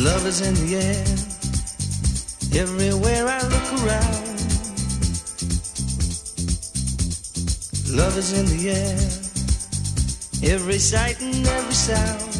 Love is in the air. Everywhere I look around. Love is in the air. Every sight and every sound.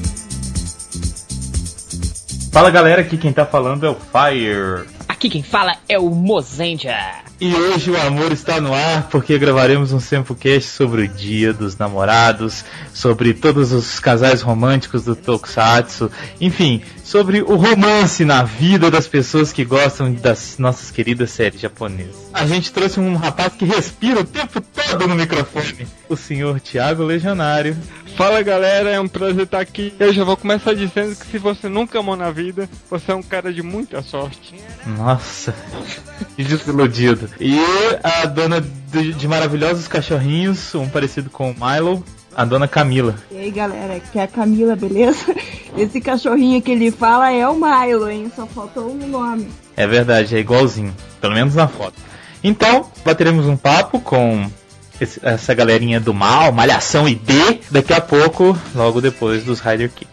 Fala galera, aqui quem tá falando é o Fire. Aqui quem fala é o Mozendia. E hoje o amor está no ar porque gravaremos um Sempocast sobre o Dia dos Namorados, sobre todos os casais românticos do Tokusatsu, enfim, sobre o romance na vida das pessoas que gostam das nossas queridas séries japonesas. A gente trouxe um rapaz que respira o tempo todo no microfone, o senhor Tiago Legionário. Fala galera, é um prazer estar aqui. Eu já vou começar dizendo que se você nunca amou na vida, você é um cara de muita sorte. Nossa, que desiludido. E a dona de, de maravilhosos cachorrinhos, um parecido com o Milo, a dona Camila. E aí galera, aqui é a Camila, beleza? Esse cachorrinho que ele fala é o Milo, hein? Só faltou o nome. É verdade, é igualzinho, pelo menos na foto. Então, bateremos um papo com essa galerinha do mal, Malhação e B, daqui a pouco, logo depois dos Rider Kick.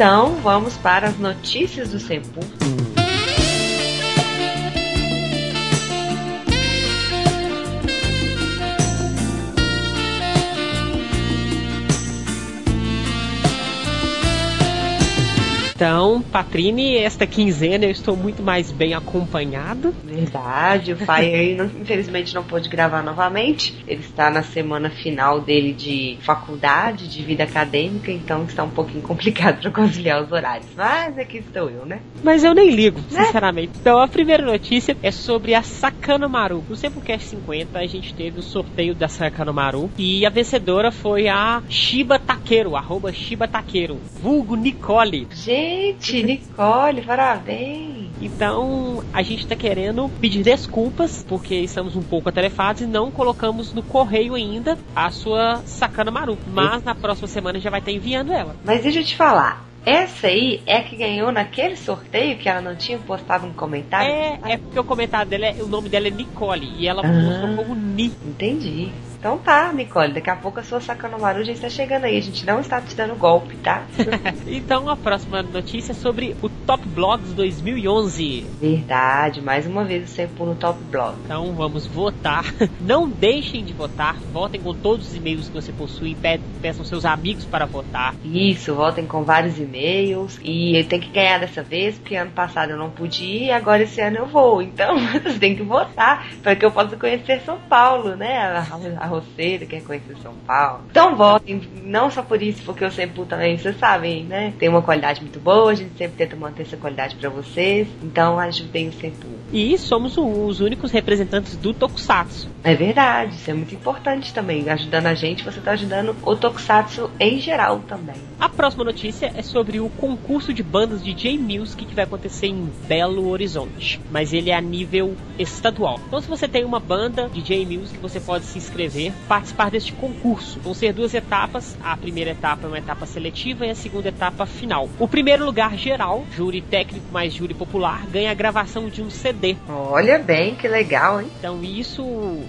Então, vamos para as notícias do Sempu. Então, Patrine, esta quinzena eu estou muito mais bem acompanhado. Verdade, o Fire infelizmente não pôde gravar novamente. Ele está na semana final dele de faculdade, de vida acadêmica, então está um pouquinho complicado para conciliar os horários. Mas aqui estou eu, né? Mas eu nem ligo, né? sinceramente. Então, a primeira notícia é sobre a Sakana Maru. No Sempocast 50, a gente teve o sorteio da Sakana Maru e a vencedora foi a Shiba Taqueiro, arroba Shiba Taqueiro, vulgo Nicole. Gente! Gente, Nicole, parabéns! Então, a gente está querendo pedir desculpas, porque estamos um pouco atarefados e não colocamos no correio ainda a sua sacana maru. Mas na próxima semana já vai estar enviando ela. Mas deixa eu te falar, essa aí é que ganhou naquele sorteio que ela não tinha postado um comentário? É, é porque o comentário dela, é, o nome dela é Nicole e ela ah, postou como Ni. Entendi. Então tá, Nicole, daqui a pouco a sua Sakanomaru já está chegando aí. A gente não está te dando golpe, tá? então a próxima notícia é sobre o Top Blogs 2011. Verdade, mais uma vez o Sempo no Top Blog. Então vamos votar. Não deixem de votar. Votem com todos os e-mails que você possui. Pe peçam seus amigos para votar. Isso, votem com vários e-mails. E tem que ganhar dessa vez, porque ano passado eu não pude ir, agora esse ano eu vou. Então vocês têm que votar para que eu possa conhecer São Paulo, né? A, a roceira, quer conhecer São Paulo. Então votem, não só por isso, porque o Sempu também, vocês sabem, né? Tem uma qualidade muito boa, a gente sempre tenta manter essa qualidade para vocês. Então ajudem o Sempu. E somos os únicos representantes do Tokusatsu. É verdade, isso é muito importante também. Ajudando a gente, você está ajudando o Tokusatsu em geral também. A próxima notícia é sobre o concurso de bandas de J-Music que vai acontecer em Belo Horizonte. Mas ele é a nível estadual. Então se você tem uma banda de J-Music, você pode se inscrever participar deste concurso. Vão ser duas etapas. A primeira etapa é uma etapa seletiva e a segunda etapa final. O primeiro lugar geral, júri técnico mais júri popular, ganha a gravação de um CD. Olha bem, que legal, hein? Então isso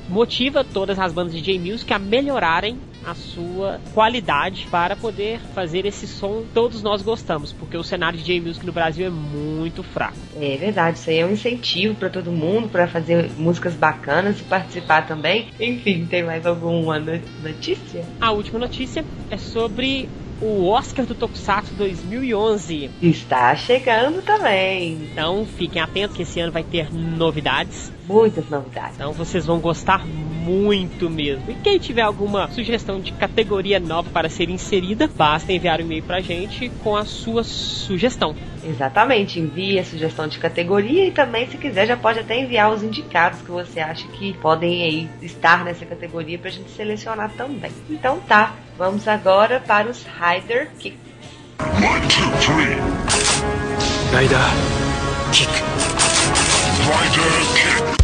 motiva todas as bandas de J-Music a melhorarem a sua qualidade para poder fazer esse som todos nós gostamos, porque o cenário de J-Music no Brasil é muito fraco. É verdade, isso aí é um incentivo para todo mundo para fazer músicas bacanas e participar também. Enfim, tem mais alguma notícia? A última notícia é sobre o Oscar do Tokusatsu 2011. Está chegando também. Então fiquem atentos que esse ano vai ter novidades. Muitas novidades. Então vocês vão gostar muito mesmo. E quem tiver alguma sugestão de categoria nova para ser inserida, basta enviar um e-mail pra gente com a sua sugestão. Exatamente, envie a sugestão de categoria e também, se quiser, já pode até enviar os indicados que você acha que podem aí estar nessa categoria pra gente selecionar também. Então tá, vamos agora para os Rider Kicks. One, two, three. Rider Kick. Rider Kick.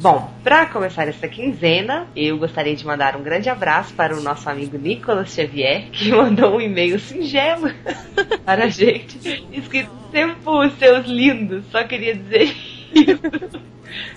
Bom, para começar essa quinzena, eu gostaria de mandar um grande abraço para o nosso amigo Nicolas Xavier, que mandou um e-mail singelo para a gente, escrito Tempo, seus lindos, só queria dizer isso.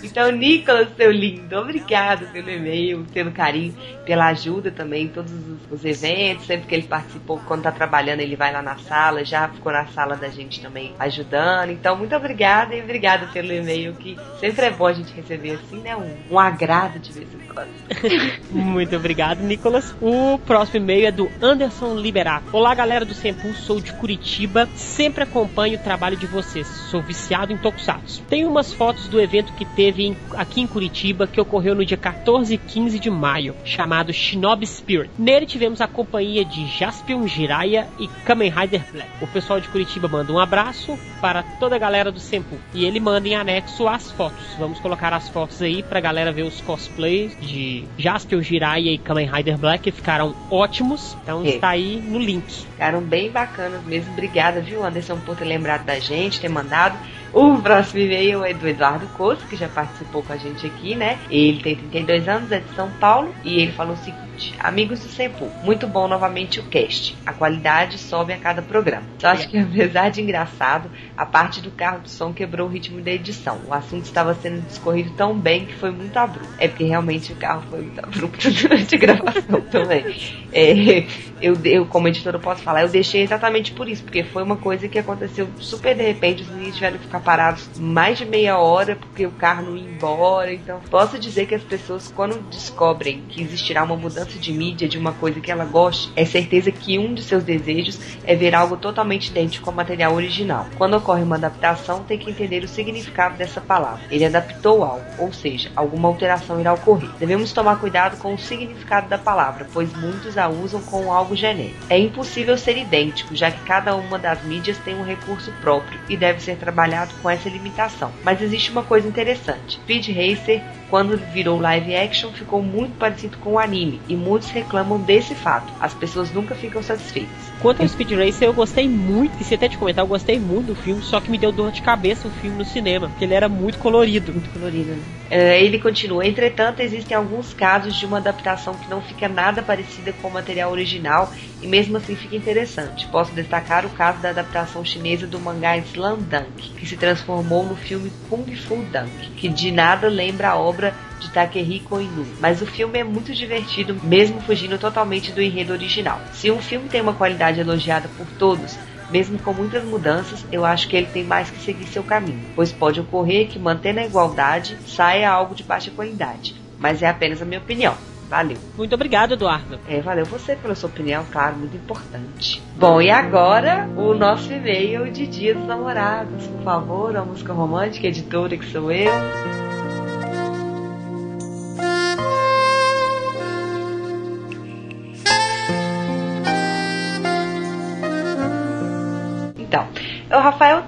Então, Nicolas, seu lindo, obrigado pelo e-mail, pelo carinho, pela ajuda também em todos os, os, eventos. Sempre que ele participou, quando tá trabalhando, ele vai lá na sala, já ficou na sala da gente também ajudando. Então, muito obrigada e obrigada pelo e-mail, que sempre é bom a gente receber assim, né? Um, um agrado de vez em quando. muito obrigado, Nicolas. O próximo e-mail é do Anderson Liberato. Olá, galera do Sempul, sou de Curitiba, sempre acompanho o trabalho de vocês. Sou viciado em Tokusatsu. Tenho umas fotos do evento que teve em, aqui em Curitiba, que ocorreu no dia 14 e 15 de maio, chamado Shinobi Spirit. Nele tivemos a companhia de Jaspion Jiraiya e Kamen Rider Black. O pessoal de Curitiba manda um abraço para toda a galera do Sempu. E ele manda em anexo as fotos. Vamos colocar as fotos aí pra galera ver os cosplays de Jaspion Jiraiya e Kamen Rider Black, que ficaram ótimos. Então é. está aí no link. Ficaram bem bacanas mesmo. Obrigada, viu, Anderson, por ter lembrado da gente, ter mandado. O próximo e-mail é do Eduardo Costa, que já participou com a gente aqui, né? Ele tem 32 anos, é de São Paulo, e ele falou o seguinte: Amigos do Sempu, muito bom novamente o cast. A qualidade sobe a cada programa. Só acho que, apesar de engraçado, a parte do carro de som quebrou o ritmo da edição. O assunto estava sendo discorrido tão bem que foi muito abrupto. É porque realmente o carro foi muito abrupto durante a gravação também. É, eu, eu, como editor, eu posso falar, eu deixei exatamente por isso, porque foi uma coisa que aconteceu super de repente, os meninos tiveram que ficar parados mais de meia hora porque o carro não ia embora. Então, posso dizer que as pessoas, quando descobrem que existirá uma mudança de mídia de uma coisa que ela goste, é certeza que um de seus desejos é ver algo totalmente idêntico ao material original. Quando ocorre uma adaptação, tem que entender o significado dessa palavra. Ele adaptou algo, ou seja, alguma alteração irá ocorrer. Devemos tomar cuidado com o significado da palavra, pois muitos a usam com algo genérico. É impossível ser idêntico, já que cada uma das mídias tem um recurso próprio e deve ser trabalhado com essa limitação. Mas existe uma coisa interessante. Speed Racer, quando virou live action, ficou muito parecido com o anime, e muitos reclamam desse fato. As pessoas nunca ficam satisfeitas. Quanto ao Speed Racer, eu gostei muito, e se até te comentar, eu gostei muito do filme, só que me deu dor de cabeça o filme no cinema, porque ele era muito colorido. Muito colorido, né? É, ele continua, entretanto, existem alguns casos de uma adaptação que não fica nada parecida com o material original e mesmo assim fica interessante. Posso destacar o caso da adaptação chinesa do mangá Slam Dunk, que se transformou no filme Kung Fu Dunk, que de nada lembra a obra de Takehiko Inu, mas o filme é muito divertido, mesmo fugindo totalmente do enredo original. Se um filme tem uma qualidade elogiada por todos, mesmo com muitas mudanças, eu acho que ele tem mais que seguir seu caminho, pois pode ocorrer que, mantendo a igualdade, saia algo de baixa qualidade. Mas é apenas a minha opinião. Valeu. Muito obrigado, Eduardo. É, valeu você pela sua opinião, claro, muito importante. Bom, e agora o nosso e-mail de Dia dos Namorados. Por favor, a música romântica, editora que sou eu.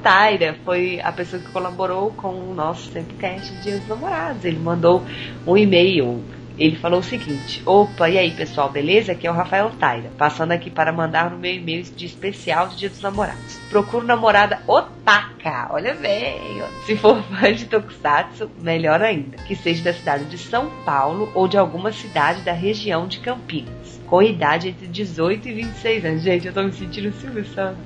Taira foi a pessoa que colaborou com o nosso Tempocast de Dia dos Namorados. Ele mandou um e-mail ele falou o seguinte: Opa, e aí pessoal, beleza? Aqui é o Rafael Taira, passando aqui para mandar no meu e-mail de especial do Dia dos Namorados. Procuro namorada otaka, olha bem. Se for fã de Tokusatsu, melhor ainda. Que seja da cidade de São Paulo ou de alguma cidade da região de Campinas. Com idade entre 18 e 26 anos. Gente, eu tô me sentindo Silvio Santos.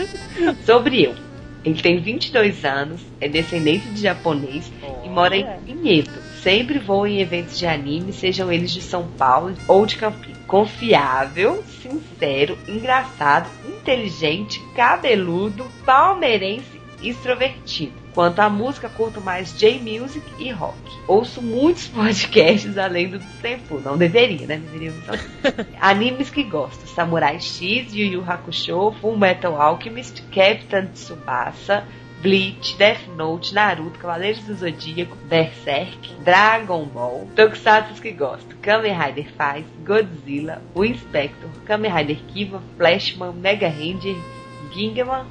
Sobre eu. Ele tem 22 anos, é descendente de japonês oh, e mora em Pinheiro Sempre vou em eventos de anime, sejam eles de São Paulo ou de Campinas. Confiável, sincero, engraçado, inteligente, cabeludo, palmeirense e extrovertido. Quanto à música, curto mais J-Music e rock. Ouço muitos podcasts além do tempo. Não deveria, né? Deveria Animes que gosto: Samurai X, Yu Yu Hakusho, Full Metal Alchemist, Captain Tsubasa, Bleach, Death Note, Naruto, Cavaleiros do Zodíaco, Berserk, Dragon Ball, Tokusatsu que gosto, Kamen Rider Faz, Godzilla, o Inspector, Kamen Rider Kiva, Flashman, Mega Ranger, Gingaman,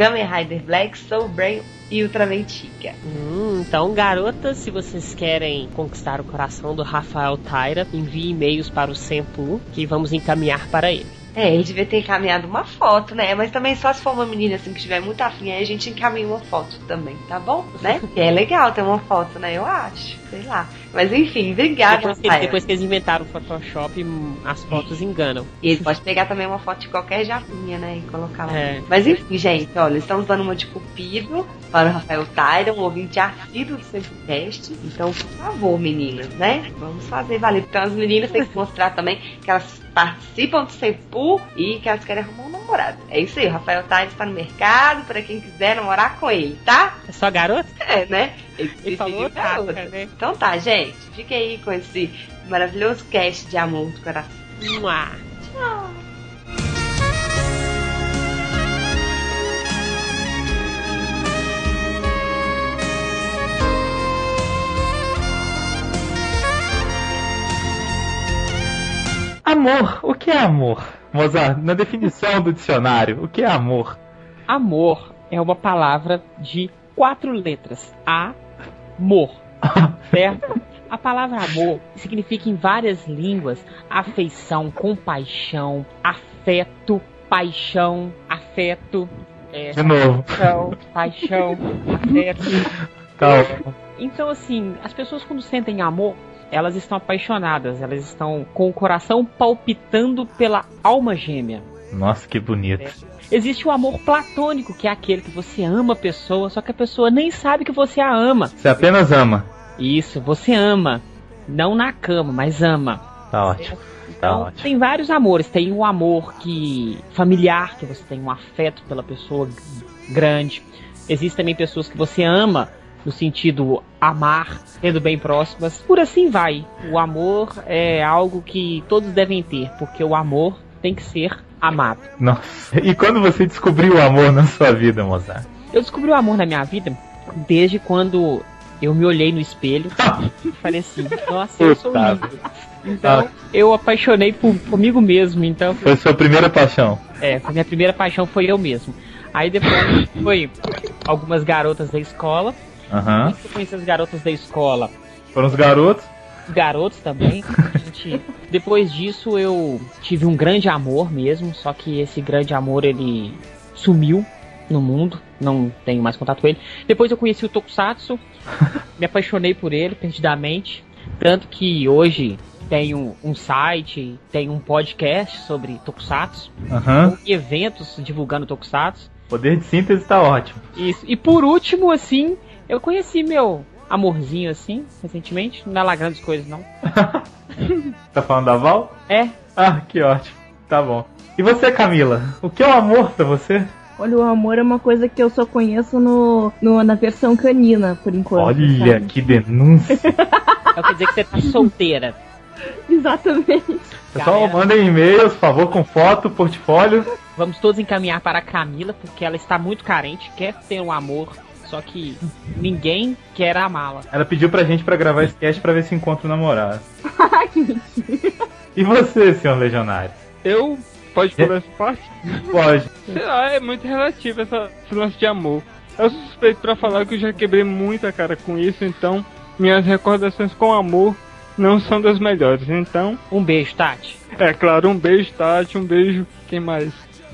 Kamen Rider Black, Soul Brain e Ultraman Chica. Hum, então, garotas, se vocês querem conquistar o coração do Rafael Taira, envie e-mails para o Sempu que vamos encaminhar para ele. É, ele devia ter encaminhado uma foto, né? Mas também só se for uma menina assim que tiver muito afim, aí a gente encaminha uma foto também, tá bom? Né? Que é legal ter uma foto, né? Eu acho. Sei lá. Mas enfim, obrigada, Depois que, depois que eles inventaram o Photoshop, hum, as fotos enganam. E ele pode pegar também uma foto de qualquer japinha, né? E colocar lá. É. Mas enfim, gente, olha, estamos dando uma de cupido para o Rafael Tyron, um ouvinte assíduo do Sempocast. Então, por favor, meninas, né? Vamos fazer valer. Então as meninas têm que mostrar também que elas participam do Sempu e que elas querem arrumar um namorado. É isso aí, o Rafael Tyron está no mercado para quem quiser namorar com ele, tá? É só garoto? É, né? Ele, Ele falou taca, né? Então tá, gente. Fique aí com esse maravilhoso cast de amor do coração. Mua. Amor, o que é amor? Mozart, na definição do dicionário, o que é amor? Amor é uma palavra de quatro letras. Amor. Certo? A palavra amor significa em várias línguas afeição, compaixão, afeto, paixão, afeto, é, De novo. paixão, paixão, afeto. Calma. Então, assim, as pessoas quando sentem amor, elas estão apaixonadas, elas estão com o coração palpitando pela alma gêmea. Nossa, que bonito. Existe o amor platônico, que é aquele que você ama a pessoa, só que a pessoa nem sabe que você a ama. Você apenas ama. Isso, você ama. Não na cama, mas ama. Tá ótimo. Tá Então, ótimo. tem vários amores. Tem o amor que familiar, que você tem um afeto pela pessoa grande. Existem também pessoas que você ama no sentido amar, sendo bem próximas. Por assim vai. O amor é algo que todos devem ter, porque o amor tem que ser amado. Nossa. E quando você descobriu o amor na sua vida, Mozart? Eu descobri o amor na minha vida desde quando eu me olhei no espelho e falei assim, nossa, eu sou lindo. Então, eu apaixonei por, comigo mesmo, então Foi sua primeira paixão. É, a minha primeira paixão foi eu mesmo. Aí depois foi algumas garotas da escola. Aham. Eu conheci as garotas da escola, Foram os garotos. os garotos também. A gente- Depois disso eu tive um grande amor mesmo, só que esse grande amor ele sumiu no mundo, não tenho mais contato com ele. Depois eu conheci o Tokusatsu, me apaixonei por ele perdidamente, tanto que hoje tenho um site, tenho um podcast sobre Tokusatsu, e eventos divulgando Tokusatsu. Poder de síntese tá ótimo. Isso. E por último, assim, eu conheci meu amorzinho, assim, recentemente. Não é lá grandes coisas, não. Tá falando da Val? É, Ah, que ótimo. Tá bom. E você, Camila? O que é o amor pra você? Olha, o amor é uma coisa que eu só conheço no, no- na versão canina, por enquanto. Olha sabe? que denúncia. então quer dizer que você tá solteira. Exatamente. Pessoal, Galera. mandem e-mails, por favor, com foto, portfólio. Vamos todos encaminhar para a Camila, porque ela está muito carente, quer ter um amor, só que ninguém quer amá-la. Ela pediu pra gente pra gravar esse cast pra ver se encontra o namorado. Ai, que mentira. E você, senhor legionário? Eu. Pode pular essa parte? Pode. Sei lá, é muito relativo essa, esse lance de amor. Eu sou suspeito pra falar que eu já quebrei muito a cara com isso, então minhas recordações com amor não são das melhores. Então, Um beijo, Tati. é claro, um beijo, Tati, um beijo. Quem mais?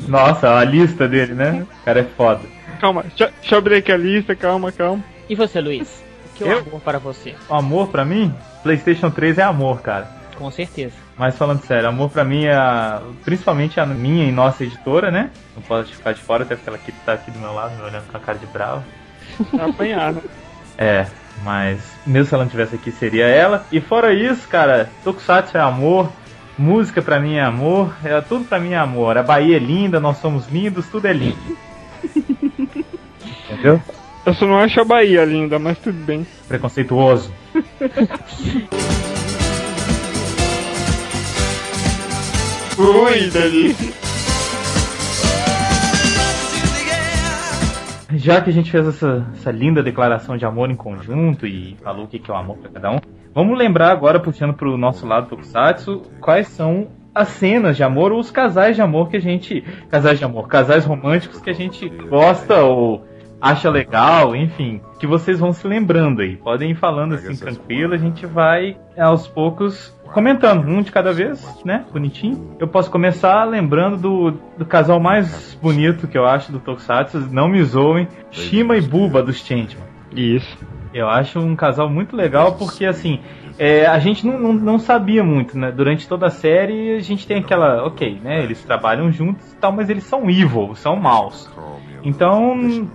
Nossa, a lista dele, né? O cara é foda. Calma, deixa, deixa eu abrir aqui a lista, calma, calma. E você, Luiz? O que é o Eu? amor para você? O amor pra mim, PlayStation 3 é amor, cara. Com certeza. Mas falando sério, amor pra mim é a- principalmente a minha e nossa editora, né? Não posso ficar de fora, até porque ela aqui tá aqui do meu lado, me olhando com a cara de bravo. Tá apanhado. É, mas mesmo se ela não tivesse aqui, seria ela. E fora isso, cara, Tokusatsu é amor, música pra mim é amor, é, tudo pra mim é amor. A Bahia é linda, nós somos lindos, tudo é lindo. Entendeu? Eu só não acho a Bahia linda, mas tudo bem. Preconceituoso. Ui, delícia. Já que a gente fez essa, essa linda declaração de amor em conjunto e falou o que é o amor pra cada um, vamos lembrar agora, puxando pro nosso lado Tokusatsu, quais são as cenas de amor ou os casais de amor que a gente. Casais de amor, casais românticos que a gente gosta ou acha legal, enfim, que vocês vão se lembrando aí. Podem ir falando assim tranquilo, a gente vai aos poucos comentando, um de cada vez, né? Bonitinho. Eu posso começar lembrando do, do casal mais bonito que eu acho do Tokusatsu, não me zoem, Shima e Buba dos Changeman. Isso. Eu acho um casal muito legal porque, assim, é, a gente não, não, não, sabia muito, né? Durante toda a série a gente tem aquela, ok, né? Eles trabalham juntos e tal, mas eles são evil, são maus. Então,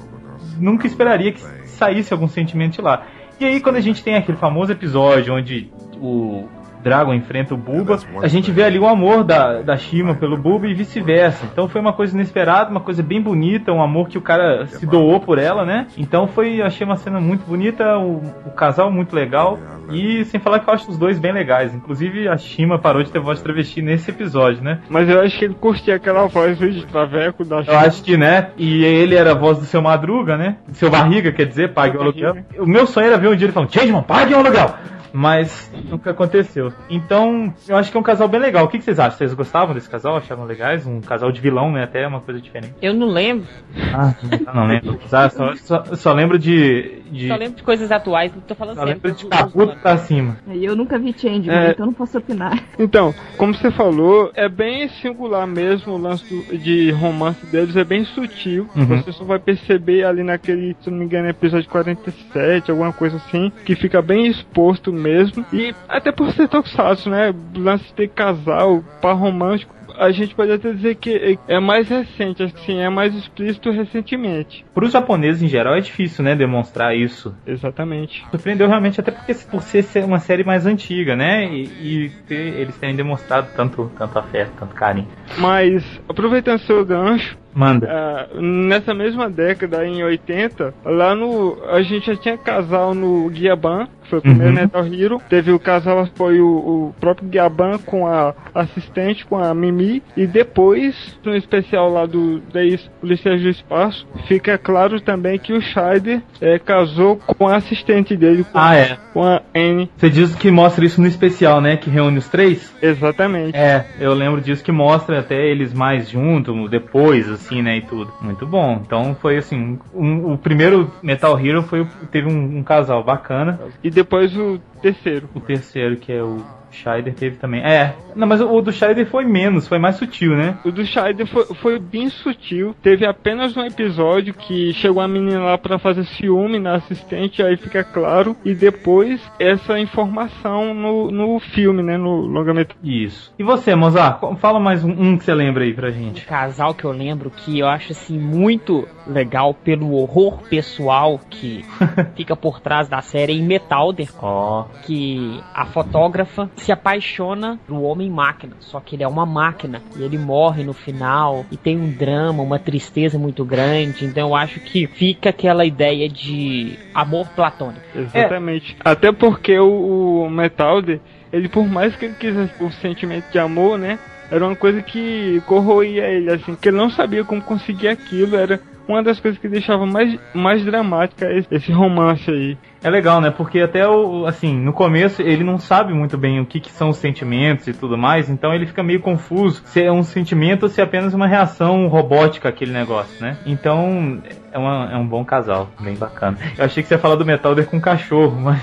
nunca esperaria que saísse algum sentimento de lá. E aí, quando a gente tem aquele famoso episódio onde o Dragon enfrenta o Buba, a gente vê ali o amor da, da Shima pelo Buba e vice-versa. Então foi uma coisa inesperada, uma coisa bem bonita, um amor que o cara se doou por ela, né? Então foi, achei uma cena muito bonita, o, o casal muito legal. E sem falar que eu acho os dois bem legais. Inclusive a Shima parou de ter voz de travesti nesse episódio, né? Mas eu acho que ele curtia aquela voz de traveco da Shima. Eu acho que, né? E ele era a voz do seu Madruga, né? Seu barriga, quer dizer, pague o aluguel. O meu sonho era ver um dia ele falando, Changeman, pague o aluguel! Mas nunca aconteceu. Então, eu acho que é um casal bem legal. O que, vocês acham? Vocês gostavam desse casal? Achavam legais? Um casal de vilão, né? Até uma coisa diferente. Eu não lembro. Ah, não lembro. só, só, só, lembro de, de, Só lembro de coisas atuais, não tô falando só sempre. lembro de Caputo pra cima. Eu nunca vi Change, é... então não posso opinar. Então, como você falou, é bem singular mesmo o lance do, de romance deles, é bem sutil. Uhum. Você só vai perceber ali naquele, se não me engano, episódio 47, alguma coisa assim, que fica bem exposto mesmo. E até por ser tokusatsu, né? Lance de casal, par romântico, a gente pode até dizer que é mais recente, assim, é mais explícito recentemente. Para os japoneses em geral é difícil, né, demonstrar isso. Exatamente. Surpreendeu realmente até porque por ser uma série mais antiga, né, e, e ter, eles terem demonstrado tanto, tanto afeto, tanto carinho. Mas aproveitando seu gancho, Manda. Uh, nessa mesma década, em 80, lá no. A gente já tinha casal no Guiaban, que foi o primeiro uhum. Metal Hero. Teve o casal, foi o, o próprio Guiaban com a assistente, com a Mimi. E depois, no especial lá do 10 Policiais do Espaço, fica claro também que o Scheider é, casou com a assistente dele, com, ah, é. com a Anne. Você diz que mostra isso no especial, né? Que reúne os três? Exatamente. É, eu lembro disso que mostra até eles mais juntos, depois, assim, né, e tudo. Muito bom. Então foi assim, um, o primeiro Metal Hero foi teve um, um casal bacana. E depois o terceiro. O terceiro, que é o Scheider teve também. É, não, mas o, do Scheider foi menos, foi mais sutil, né? O do Scheider foi, foi bem sutil. Teve apenas um episódio que chegou a menina lá para fazer ciúme na assistente, aí fica claro. E depois essa informação no, no filme, né? No longamento. Isso. E você, Mozart, fala mais um, um, que você lembra aí pra gente. Um casal que eu lembro que eu acho assim muito legal pelo horror pessoal que fica por trás da série em Metalder. Ó. Oh. Que a fotógrafa se apaixona do homem-máquina, só que ele é uma máquina e ele morre no final e tem um drama, uma tristeza muito grande. Então eu acho que fica aquela ideia de amor platônico. Exatamente. É. Até porque o, o Metalder, ele por mais que ele quisesse o sentimento de amor, né? Era uma coisa que corroía ele, assim, que ele não sabia como conseguir aquilo, era uma das coisas que deixava mais, mais dramática esse romance aí. É legal, né? Porque até o, assim, no começo ele não sabe muito bem o que, que, são os sentimentos e tudo mais, então ele fica meio confuso se é um sentimento ou se é apenas uma reação robótica aquele negócio, né? Então é, uma, é um bom casal, bem bacana. Eu achei que você ia falar do Metalder com cachorro, mas.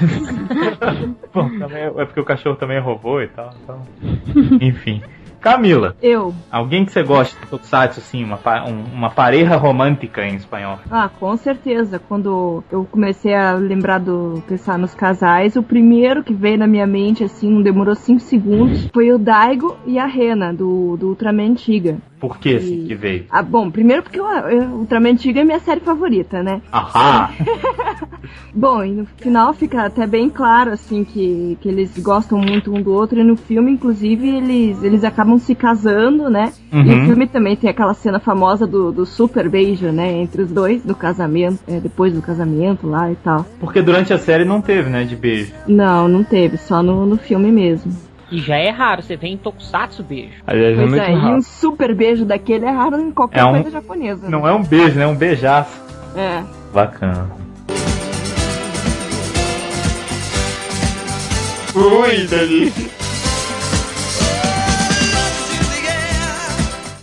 Bom, é, é porque o cachorro também é robô e tal, então. Enfim. Camila. Eu. Alguém que você gosta do Tokusatsu, assim, uma, uma pareja romântica em espanhol. Ah, com certeza. Quando eu comecei a lembrar do pensar nos casais, o primeiro que veio na minha mente, assim, não demorou 5 segundos, foi o Daigo e a Rena, do, do Ultraman Antiga. Por que assim que veio? Ah, bom, primeiro porque o, o Ultraman Antiga é minha série favorita, né? Ahá! bom, e no final fica até bem claro, assim, que, que eles gostam muito um do outro, e no filme, inclusive, eles, eles acabam se casando, né? Uhum. E o filme também tem aquela cena famosa do, do super beijo, né? Entre os dois, do casamento, é, depois do casamento lá e tal. Porque durante a série não teve, né, de beijo. Não, não teve, só no, no filme mesmo. E já é raro, você vê em Tokusatsu beijo. Aliás, é pois é, é e um super beijo daquele é raro em qualquer é um, coisa japonesa. Né? Não é um beijo, né? É um beijaço. É. Bacana. Ui, delícia.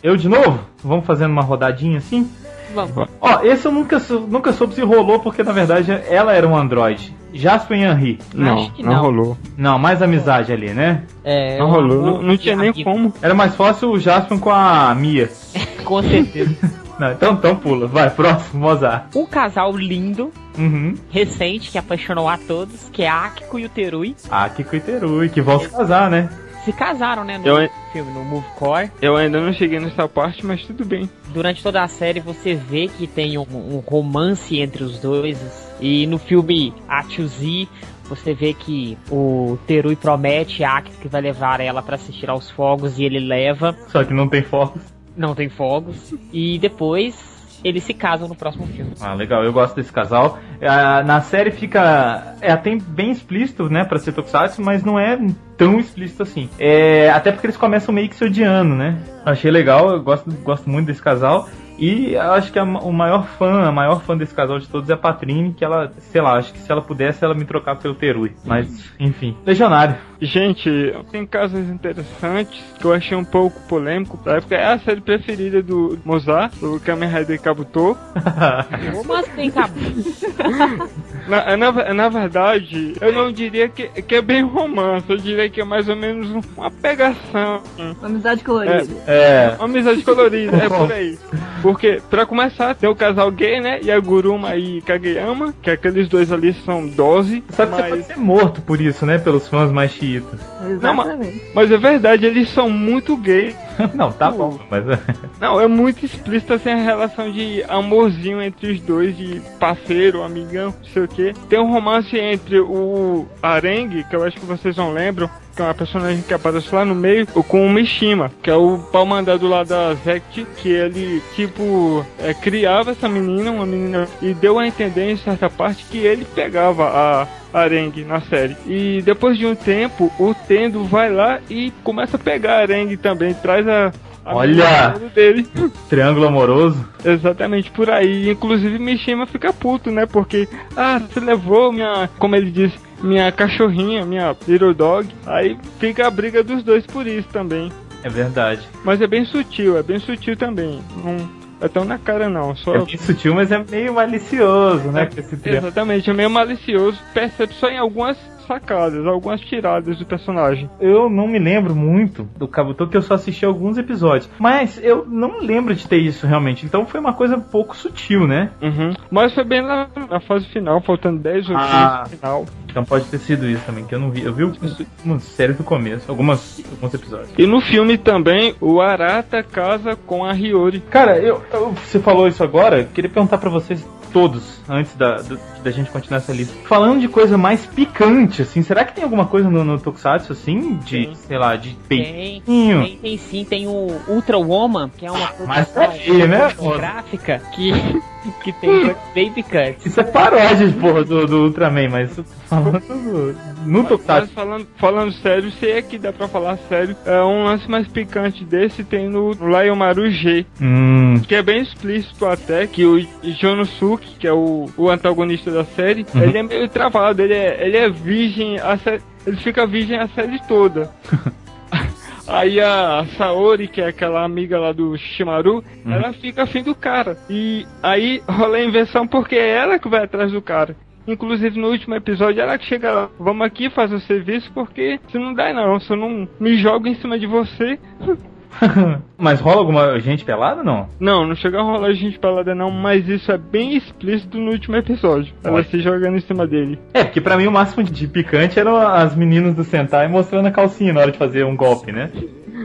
Eu de novo? Vamos fazendo uma rodadinha assim? Vamos. Ó, esse eu nunca, nunca soube se rolou, porque na verdade ela era um androide. Jasper e Henry. Não, não, não, rolou. Não, mais amizade ali, né? É, não rolou, não, não tinha nem como. Era mais fácil o Jasper com a Mia. com certeza. Não, então, então pula. Vai, próximo, Mozart. Um casal lindo, uhum. recente, que apaixonou a todos, que é a Akiko e o Terui. Akiko e Terui, que vão se casar, né? Se casaram, né, no eu, filme, no Movecore. Eu ainda não cheguei nessa parte, mas tudo bem. Durante toda a série você vê que tem um, um romance entre os dois. E no filme A to Z, você vê que o Terui promete a Akiko que vai levar ela para assistir aos fogos e ele leva. Só que não tem fogos. Não tem fogos. E depois eles se casam no próximo filme. Ah, legal, eu gosto desse casal. É, na série fica. É até bem explícito, né, pra ser Tokusatsu, mas não é tão explícito assim. É, até porque eles começam meio que se odiando, né? Achei legal, eu gosto, gosto muito desse casal. E acho que a, o maior fã, a maior fã desse casal de todos é a Patrine, que ela, sei lá, acho que se ela pudesse, ela me trocar pelo Terui. Mas, enfim, Legionário. Gente, tem casos interessantes que eu achei um pouco polêmico. Pra época é a série preferida do Mozart, o Kamen Rider Kabuto. Como assim, Kabuto? na, na, na, verdade, eu não diria que, que é bem romance, eu diria que é mais ou menos uma pegação. Uma amizade colorida. É, é. uma amizade colorida, é por aí. Porque, pra começar, tem o casal gay, né? E a Guruma e Kageyama, que aqueles dois ali são 12. Só que mas... você pode ser morto por isso, né? Pelos fãs mais chiitas. Não, mas, mas é verdade, eles são muito gays. não, tá bom, mas. É. não, é muito explícito assim a relação de amorzinho entre os dois, de parceiro, amigão, não sei o que. Tem um romance entre o Arengue, que eu acho que vocês não lembram, que é uma personagem que aparece lá no meio, com o Mishima, que é o pau mandado lá da Zect, que ele, tipo, é, criava essa menina, uma menina, e deu a entender em certa parte que ele pegava a Arengue na série. E depois de um tempo, o Tendo vai lá e começa a pegar a Arengue também, traz a, Olha! Dele. Triângulo amoroso. Exatamente, por aí. Inclusive Mishima fica puto, né? Porque, ah, você levou minha, como ele disse, minha cachorrinha, minha little dog. Aí fica a briga dos dois por isso também. É verdade. Mas é bem sutil, é bem sutil também. Não é tão na cara não. Só... É bem sutil, mas é meio malicioso, né? É, exatamente, é meio malicioso. Percebe só em algumas sacadas, algumas tiradas do personagem. Eu não me lembro muito do Kabuto, que eu só assisti alguns episódios. Mas eu não lembro de ter isso realmente. Então foi uma coisa um pouco sutil, né? Uhum. Mas foi bem na, na fase final, faltando 10 ou 15 ah, final. Então pode ter sido isso também, que eu não vi. Eu vi uma série do começo, algumas, alguns episódios. E no filme também, o Arata casa com a Hiyori. Cara, eu, eu você falou isso agora, queria perguntar para vocês todos, antes da, da gente continuar essa lista. Falando de coisa mais picante, assim, será que tem alguma coisa no, no Tokusatsu, assim, de, tem. sei lá, de peitinho? Tem, tem, tem, sim, tem o Ultra Woman, que é uma coisa Mas aí, né? gráfica que que tem Baby Cut. Isso é paródia, porra, do, do Ultraman, mas falando no Tokusatsu. Falando, falando sério, sei é que dá pra falar sério. É um lance mais picante desse tem no Maru G. Hum. Que é bem explícito até, que o Jonosuke, que é o, o antagonista da série, uhum. ele é meio travado, ele é, ele é virgem, a ele fica virgem a série toda. Aí a Saori, que é aquela amiga lá do Shimaru, uhum. ela fica afim do cara. E aí rola a inversão porque é ela que vai atrás do cara. Inclusive no último episódio ela que chega lá, vamos aqui fazer o serviço porque se não dá não, se eu não me jogo em cima de você, mas rola alguma gente pelada não? Não, não chega a rolar gente pelada não, mas isso é bem explícito no último episódio. Ela se jogando em cima dele. É, porque pra mim o máximo de picante eram as meninas do Sentai mostrando a calcinha na hora de fazer um golpe, né?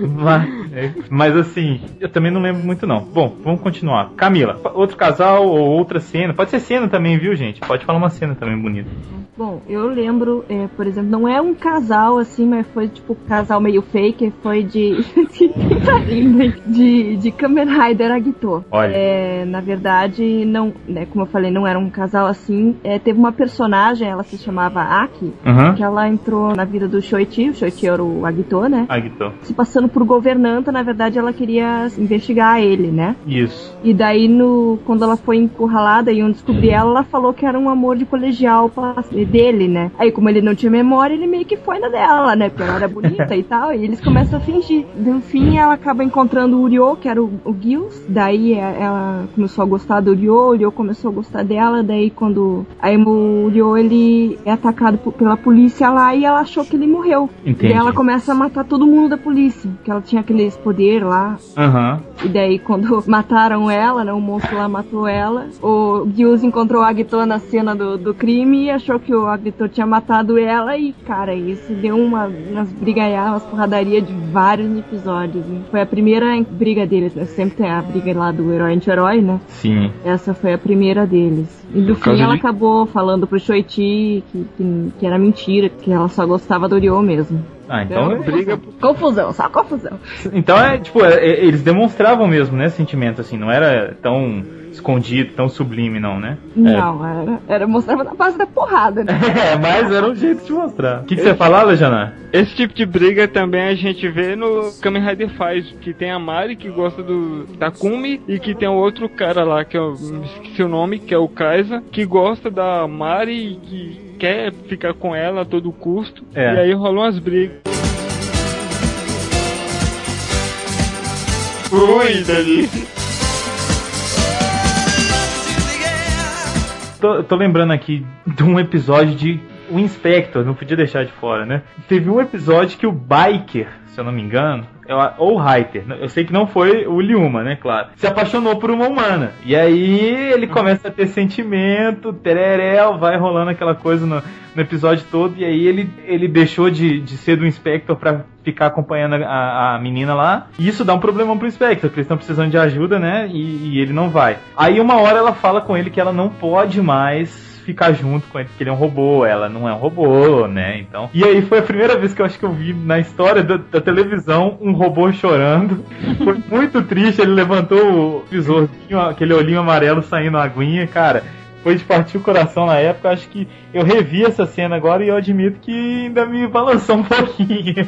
Mas, mas, assim, eu também não lembro muito não. Bom, vamos continuar. Camila, outro casal ou outra cena. Pode ser cena também, viu, gente? Pode falar uma cena também bonita. Bom, eu lembro, é, por exemplo, não é um casal assim, mas foi tipo um casal meio fake, foi de. de, de Kamen Rider Agito. Olha. É, na verdade, não, né, como eu falei, não era um casal assim. É, teve uma personagem, ela se chamava Aki, uhum. que ela entrou na vida do Shoichi, o Shoichi era o Agito, né? Agito. Se passando por governante Santa, na verdade, ela queria investigar ele, né? Isso. E daí, no, quando ela foi encurralada e iam descobrir ela, ela falou que era um amor de colegial dele, né? Aí, como ele não tinha memória, ele meio que foi na dela, né? Porque ela era bonita e tal, e eles começam a fingir. No fim, ela acaba encontrando o Uriô, que era o, o Gils, daí é, ela começou a gostar do Uriô, o Uriô começou a gostar dela, daí quando... Aí o Uriô, ele é atacado pela polícia lá e ela achou que ele morreu. Entendi. E ela começa a matar todo mundo da polícia, que ela tinha aqueles poder lá. Aham. Uhum. E daí, quando mataram ela, né? O monstro lá matou ela. O Gilles encontrou o Agito na cena do, do crime e achou que o Agito tinha matado ela. E, cara, isso deu uma, umas brigaiadas, umas porradarias de vários episódios. Né? Foi a primeira briga deles, né? Sempre tem a briga lá do herói anti-herói, né? Sim. Essa foi a primeira deles. E no fim ela de... acabou falando pro Shoichi que, que, que, era mentira, que ela só gostava do Ryo mesmo. Ah, então é briga. Confusão, só confusão. Então é, tipo, é, é, eles demonstravam mesmo, né, sentimento, assim, não era tão escondido, tão sublime, não, né? Não, é. era, era mostrava na base da porrada, né? é, mas era um jeito de mostrar. O que, que você fala, Lejana? Esse tipo de briga também a gente vê no Kamen Rider faz, que tem a Mari que gosta do Takumi e que tem o outro cara lá, que eu esqueci o nome, que é o Kaisa, que gosta da Mari e que quer ficar com ela a todo custo. É. E aí rolam as brigas. Ui, delícia. Tô, tô lembrando aqui de um episódio de o Inspector, não podia deixar de fora, né? Teve um episódio que o Biker, eu não me engano, ou o Reiter, eu sei que não foi o Liuma, né, claro, se apaixonou por uma humana. E aí ele começa a ter sentimento, tererel, vai rolando aquela coisa no, no episódio todo, e aí ele, ele deixou de, de ser do Inspector pra ficar acompanhando a, a menina lá. E isso dá um problemão pro Spectre, porque eles estão precisando de ajuda, né? E, e, ele não vai. Aí uma hora ela fala com ele que ela não pode mais ficar junto com ele, porque ele é um robô, ela não é um robô, né? Então. E aí foi a primeira vez que eu acho que eu vi na história da, da televisão um robô chorando. Foi muito triste, ele levantou o visorzinho, aquele olhinho amarelo saindo a aguinha, cara foi de partir o coração na época. Acho que eu revi essa cena agora e eu admito que ainda me balançou um pouquinho.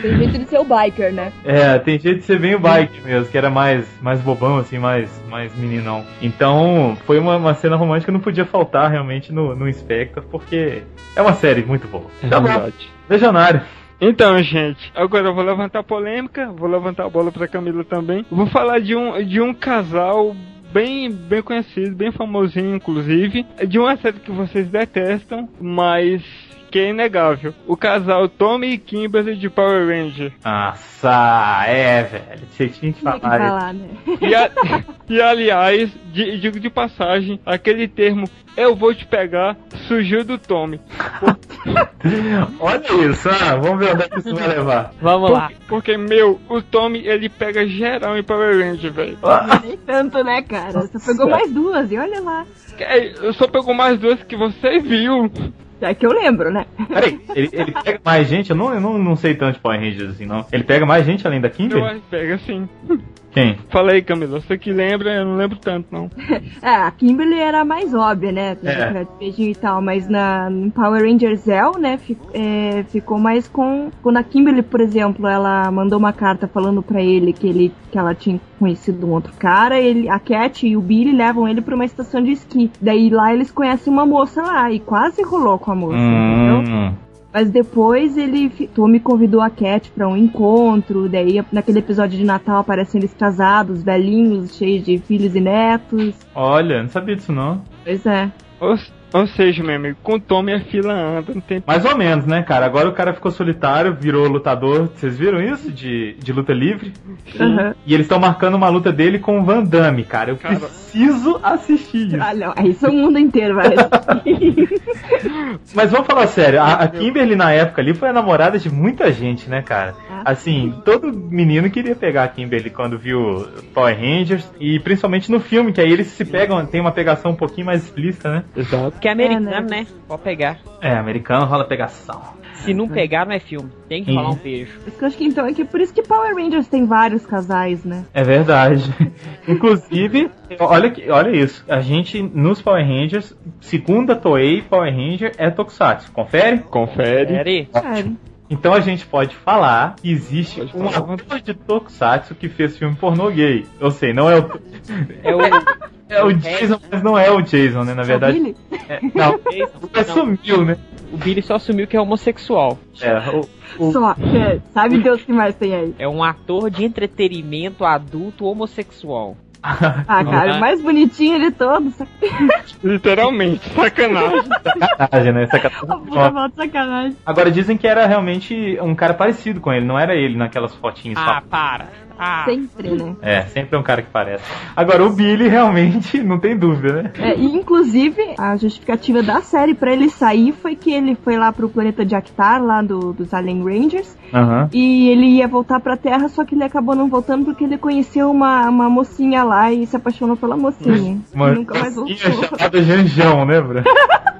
Tem jeito de ser o biker, né? É, tem jeito de ser bem o bike mesmo, que era mais, mais bobão, assim, mais, mais meninão. Então, foi uma, uma cena romântica que não podia faltar realmente no, no Inspector, porque é uma série muito boa. É tá verdade. bom. Legionário. Então, gente, agora eu vou levantar polêmica, vou levantar a bola pra Camila também. Vou falar de um, de um casal bem, bem conhecido, bem famosinho, inclusive, de uma série que vocês detestam, mas que é inegável. O casal Tommy e Kimberly de Power Ranger. Nossa, é, velho. Você tinha que falar. Que falar né? e, a, e, aliás, digo de passagem, aquele termo eu vou te pegar surgiu do Tommy. Olha isso, ah, vamos ver onde é que isso vai levar. Vamos porque, lá. Porque, meu, o Tommy ele pega geral em Power Ranger, velho. Nem tanto, né, cara? Você pegou mais duas e olha lá. Eu só pegou mais duas que você viu. É que eu lembro, né? Peraí, ele, ele pega mais gente? Eu não, eu não, não sei tanto de Power Rangers assim, não. Ele pega mais gente além da Kimber? Eu pega sim. Quem? Fala aí, Camila. Você que lembra, eu não lembro tanto, não. é, a Kimberly era mais óbvia, né? É. Beijinho e tal, mas na no Power Rangers Zell, né, fico, é, ficou mais com. Quando a Kimberly, por exemplo, ela mandou uma carta falando para ele que, ele que ela tinha conhecido um outro cara, ele, a Cat e o Billy levam ele pra uma estação de esqui. Daí lá eles conhecem uma moça lá e quase rolou com a moça, hum. entendeu? Mas depois ele, Tommy convidou a Cat para um encontro, daí naquele episódio de Natal aparecem eles casados, velhinhos, cheios de filhos e netos. Olha, não sabia disso não. Pois é. Ou seja, meu amigo, com o Tommy a fila anda, não tem. Mais ou menos, né, cara? Agora o cara ficou solitário, virou lutador. Vocês viram isso? De, de luta livre? Uhum. E eles estão marcando uma luta dele com o Van Damme, cara. Eu cara. preciso assistir isso. Ah, não. Isso é o mundo inteiro, vai Mas vamos falar sério, a, a, Kimberly na época ali foi a namorada de muita gente, né, cara? Ah, assim, todo menino queria pegar a Kimberly quando viu Power Rangers. E principalmente no filme, que aí eles se pegam, tem uma pegação um pouquinho mais explícita, né? Exato. Que é americano, é, né? né? Pode pegar. É, americano rola pegação. Se não pegar, não é filme. Tem que rolar um beijo. Eu acho que então é que por isso que Power Rangers tem vários casais, né? É verdade. Inclusive, olha, olha isso. A gente, nos Power Rangers, segunda Toei Power Ranger é Tokusatsu. Confere? Confere. Confere. Então a gente pode falar que existe Pode um falar. ator de Tokusatsu que fez filme pornô gay. Eu sei, não é o. É o. É o Jason, mas não é o Jason, né? Na verdade. Billy? é- não, Jason. o sumiu, né? O Billy só assumiu que é homossexual. É, o, o- Só, é, sabe Deus o que mais tem aí. É um ator de entretenimento adulto homossexual. Ah, cara, o mais bonitinho de todos. Literalmente, sacanagem. sacanagem, né? Sacanagem. Sacanagem. Agora dizem que era realmente um cara parecido com ele, não era ele naquelas fotinhas Ah, só. para. Ah, Sempre, né? É, sempre é um cara que parece. Agora o Billy realmente não tem dúvida, né? É, e inclusive, a justificativa da série pra ele sair foi que ele foi lá pro planeta de Actar, lá do, dos Alien Rangers, Aham. e ele ia voltar pra Terra, só que ele acabou não voltando porque ele conheceu uma, uma mocinha lá e se apaixonou pela mocinha. Uma e nunca mais mocinha voltou. chamada Janjão, lembra?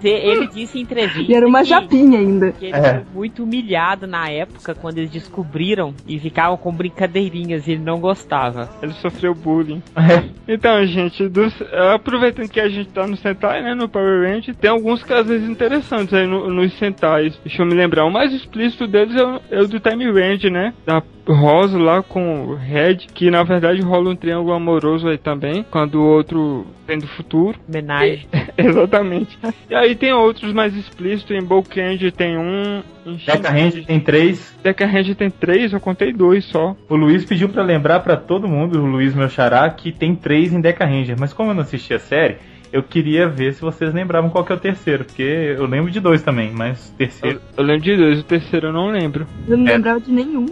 ele disse em entrevista. E era uma que- japinha ainda. que ele É. foi muito humilhado na época quando eles descobriram e ficavam com brincadeirinhas e ele não gostava. Ele sofreu bullying. É. Então, gente, dos- aproveitando que a gente tá no Sentai, né, no Power Rangers, tem alguns casos interessantes aí no- nos Sentais. Deixa eu me lembrar, o mais explícito deles é o, é o do Time Range, né, da Rosa lá com o Red, que na verdade rola um triângulo amoroso aí também, quando o outro vem do futuro. Homenagem. Exatamente. E aí tem outros mais explícitos, em Bokenge tem um, em Deca Ranger tem três. Deca Range tem três, eu contei dois só. O Luiz pediu pra lembrar pra todo mundo, o Luiz meu xará, que tem três em Deca Ranger. Mas como eu não assisti a série, eu queria ver se vocês lembravam qual que é o terceiro. Porque eu lembro de dois também, mas o terceiro. Eu, eu lembro de dois, o terceiro eu não lembro. Eu não É. lembrava de nenhum.